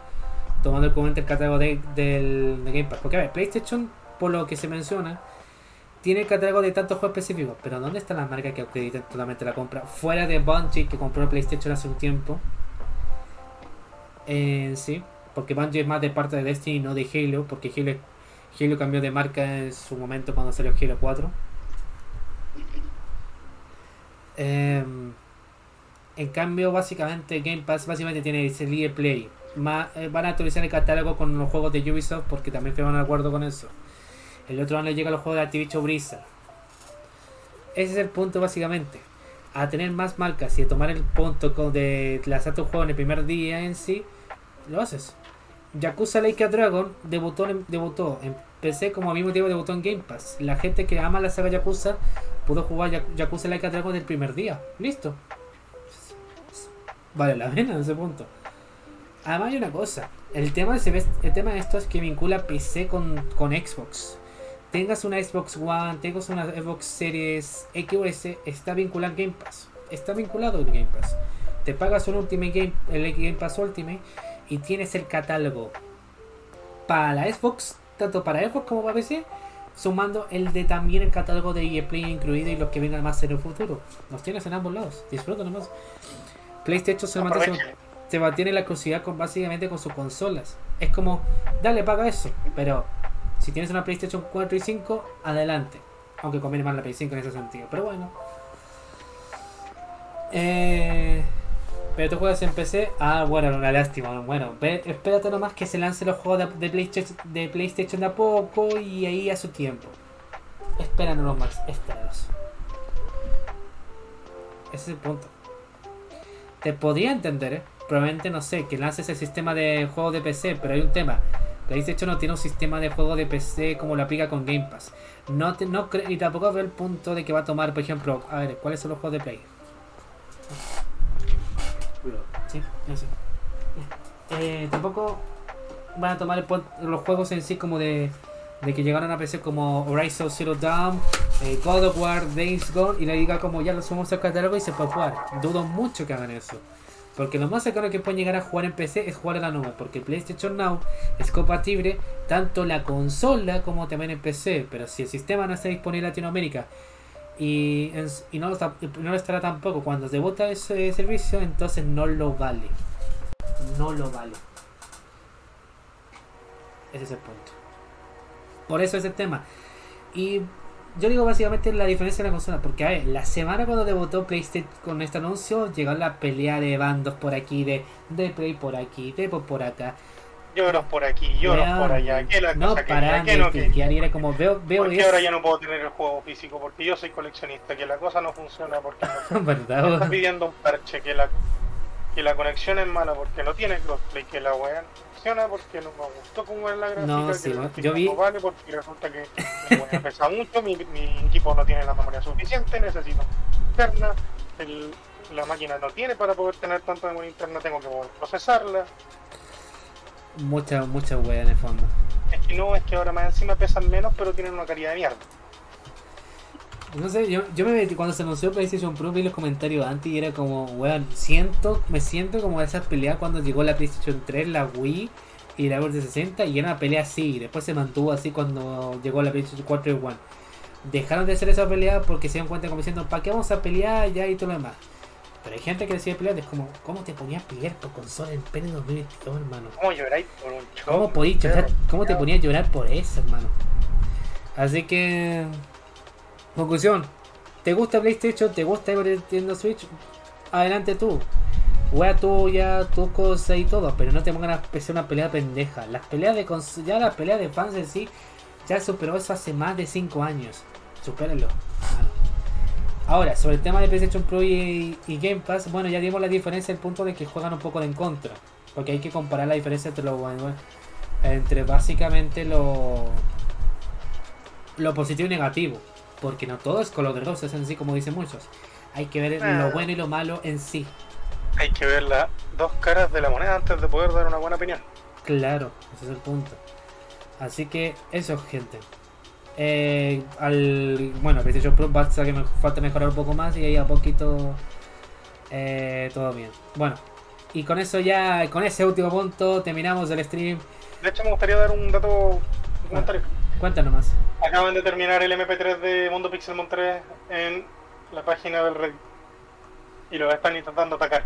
tomando en cuenta el catálogo de Game Pass. Porque a ver, PlayStation, por lo que se menciona, tiene el catálogo de tantos juegos específicos, pero ¿dónde están las marcas que acreditan totalmente la compra? Fuera de Bungie, que compró PlayStation hace un tiempo. Eh, sí, porque Bungie es más de parte de Destiny, no de Halo, porque Halo, Halo cambió de marca en su momento cuando salió Halo 4. Em, en cambio, básicamente Game Pass básicamente tiene ese Libre Play. Eh, van a actualizar el catálogo con los juegos de Ubisoft porque también firmaron un acuerdo con eso. El otro año llega los juegos de Activision Blizzard. Ese es el punto básicamente. A tener más marcas y a tomar el punto de lanzar tu juego en el primer día en sí, lo haces. Yakuza Like Dragon debutó debutó en PC como al mismo tiempo debutó en Game Pass. La gente que ama la saga Yakuza pudo jugar Ya- Yakuza Like Dragon el primer día. Listo. Vale la pena en ese punto. Además hay una cosa. El tema, de, el tema de esto es que vincula PC con, con Xbox. Tengas una Xbox One, tengas una Xbox Series X o S, está vinculado al Game Pass. Está vinculado al Game Pass. Te pagas un Ultimate Game, el Game Pass Ultimate y tienes el catálogo para la Xbox, tanto para Xbox como para PC, sumando el de también el catálogo de EA Play incluido y los que vengan más en el futuro. Los tienes en ambos lados, disfruta nomás. PlayStation se mantiene, se mantiene la exclusividad con, básicamente con sus consolas. Es como, dale, paga eso, pero si tienes una PlayStation 4 y 5, adelante. Aunque conviene más la Play 5 en ese sentido, pero bueno. Eh, pero tú juegas en PC. Ah, bueno, una lástima. Bueno, ve- espérate nomás que se lancen los juegos de, de PlayStation, de PlayStation de a poco y ahí a su tiempo. Espéranos más, espéranos. Ese es el punto. Te podría entender, ¿eh? Probablemente, no sé, que lances el sistema de juegos de PC, pero hay un tema. PlayStation no tiene un sistema de juego de PC como lo aplica con Game Pass. No, te, no y tampoco veo el punto de que va a tomar, por ejemplo, a ver, ¿cuáles son los juegos de Play? Sí, ya sé. Eh, tampoco van a tomar el los juegos en sí como de, de que llegaron a PC como Horizon Zero Dawn, eh, God of War, Days Gone y le diga como ya lo sumamos al catálogo y se puede jugar. Dudo mucho que hagan eso. Porque lo más cercano que pueden llegar a jugar en PC es jugar en la nube. Porque PlayStation Now es compatible tanto la consola como también en PC. Pero si el sistema no está disponible en Latinoamérica Y, y no, lo no estará tampoco. Cuando debuta ese servicio, entonces no lo vale. No lo vale. Ese es el punto. Por eso es el tema. Y yo digo básicamente la diferencia de la consola. Porque, a ver, la semana cuando debutó PlayStation con este anuncio, llegó la pelea de bandos por aquí, de, de Play por aquí, de por, por acá. Lloros por aquí, lloros Weón, por allá. ¿Qué la no cosa que paran qué de no que y era como veo, veo ¿Por qué eso. ahora ya no puedo tener el juego físico? Porque yo soy coleccionista, que la cosa no funciona porque no ¿Verdad? me está pidiendo un parche, que la, que la conexión es mala porque no tiene crossplay, que la weá no porque no me gustó cómo es la gráfica, No, sí, la yo vi- no vale porque resulta que weá pesa mucho, mi, mi equipo no tiene la memoria suficiente, necesito interna, el- la máquina no tiene para poder tener tanta memoria interna, tengo que poder procesarla. Mucha, mucha wea en el fondo. Es que no, es que ahora más encima pesan menos, pero tienen una calidad de mierda. No sé, yo, yo me metí cuando se anunció PlayStation Pro vi los comentarios antes y era como, weón, siento, me siento como esas peleas cuando llegó la PlayStation 3, la Wii y la Xbox 360 y era una pelea así, y después se mantuvo así cuando llegó la PlayStation 4 y One. Dejaron de hacer esa pelea porque se dieron cuenta como diciendo, ¿para qué vamos a pelear ya y todo lo demás? Pero hay gente que decide pelear, es como, ¿cómo te ponías a pelear por consola en pleno 2022, hermano? ¿Cómo lloráis por un show? ¿Cómo, podías llorar-? ¿Cómo te ponías a llorar por eso, hermano? Así que. Conclusión: ¿te gusta PlayStation? ¿Te gusta Nintendo Switch? Adelante tú. Wea tuya, tu cosa y todo, pero no te pongan a hacer una pelea pendeja. Las peleas de ya las peleas de fans en sí ya superó eso hace más de 5 años. Supérenlo. Ahora, sobre el tema de PlayStation Pro y, Game Pass, bueno, ya dimos la diferencia, el punto de que juegan un poco de en contra. Porque hay que comparar la diferencia entre lo entre básicamente lo lo positivo y negativo. Porque no todo es color de rosas en sí, como dicen muchos. Hay que ver lo bueno y lo malo en sí. Hay que ver las dos caras de la moneda antes de poder dar una buena opinión. Claro, ese es el punto. Así que eso, gente. Eh, al, bueno, PlayStation Pro basta que me falta mejorar un poco más y ahí a poquito eh, todo bien. Bueno, y con eso ya, con ese último punto terminamos el stream. De hecho, me gustaría dar un dato, un comentario. Cuéntanos más. Acaban de terminar el MP3 de Mundo Pixelmon 3 en la página del Reddit. Y lo están intentando atacar.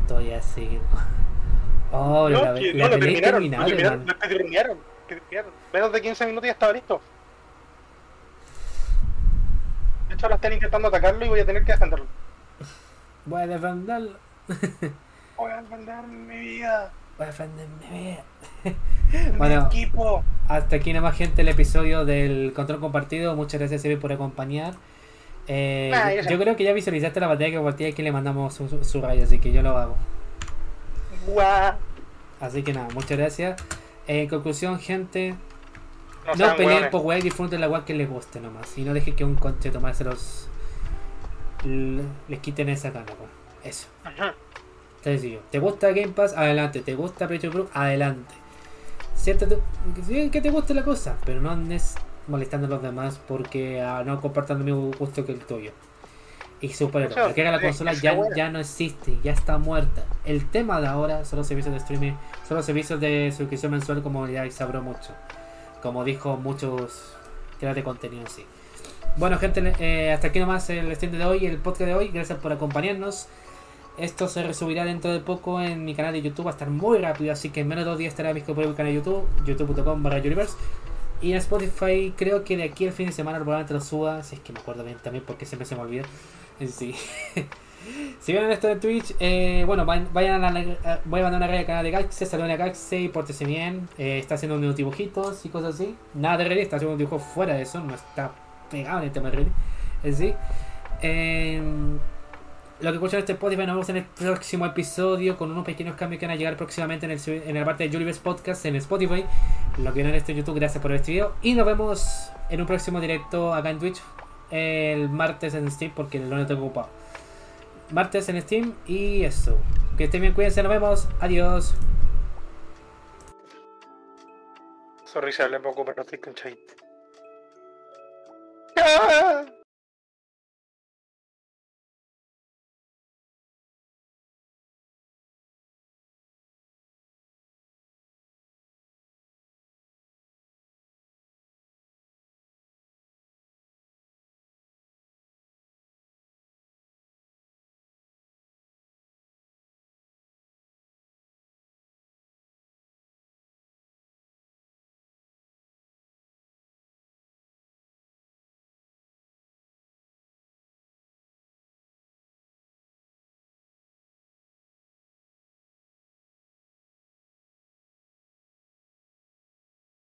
Estoy así. Oh, no, la, que la no, lo pelea terminaron, lo interminable, terminaron, man. lo terminaron, lo terminaron. Menos de 15 minutos ya estaba listo. De hecho, ahora están intentando atacarlo y voy a tener que defenderlo. Voy a defenderlo. Voy a defender mi vida, Bueno. equipo. Hasta aquí nada más gente el episodio del control compartido. Muchas gracias Evi por acompañar. Eh, Nah, yo creo que ya visualizaste la batalla que compartí aquí le mandamos su, su- su rayo, así que yo lo hago. Guau. Así que nada, muchas gracias. En conclusión, gente, No, peleen por weá y disfruten la weá que les guste nomás. Y no dejen que un conche tomarse los. les quiten esa gana, pues. Eso. Ajá. Sencillo. ¿Te gusta Game Pass? Adelante. ¿Te gusta PlayStation Pro? Adelante. Siéntate, que te guste la cosa, pero no andes molestando a los demás porque ah, no compartan el mismo gusto que el tuyo. Y. Eso, Porque la consola ya, ya no existe, ya está muerta. El tema de ahora son los servicios de streaming, son los servicios de suscripción mensual como ya habló mucho. Como dijo muchos creadores de contenido así. Bueno gente, eh, hasta aquí nomás el stream de hoy, el podcast de hoy. Gracias por acompañarnos. Esto se resubirá dentro de poco en mi canal de YouTube. Va a estar muy rápido, así que en menos de dos días estará visto por mi canal de YouTube, youtube.com barra universe. Y en Spotify creo que de aquí al fin de semana probablemente lo suba, si es que me acuerdo bien también porque siempre se me olvida. Sí. si ven esto en Twitch, eh, bueno, vayan a la, voy a mandar una red al canal de Gaxe, saluden a Gaxe pórtese bien. Eh, está haciendo unos dibujitos y cosas así. Nada de Reddit, está haciendo un dibujo fuera de eso, no está pegado en el tema de Reddit. En sí. Em, lo que escuchan este Spotify nos vemos en el próximo episodio con unos pequeños cambios que van a llegar próximamente en, el, en la parte de Universe Podcast en Spotify. Lo que viene en este YouTube, gracias por ver este video. Y nos vemos en un próximo directo acá en Twitch el martes en Steam porque el lunes tengo ocupado. Martes en Steam y eso. Que estén bien, cuídense, nos vemos. Adiós. Sorry si hablé poco, pero estoy. ¡Ah!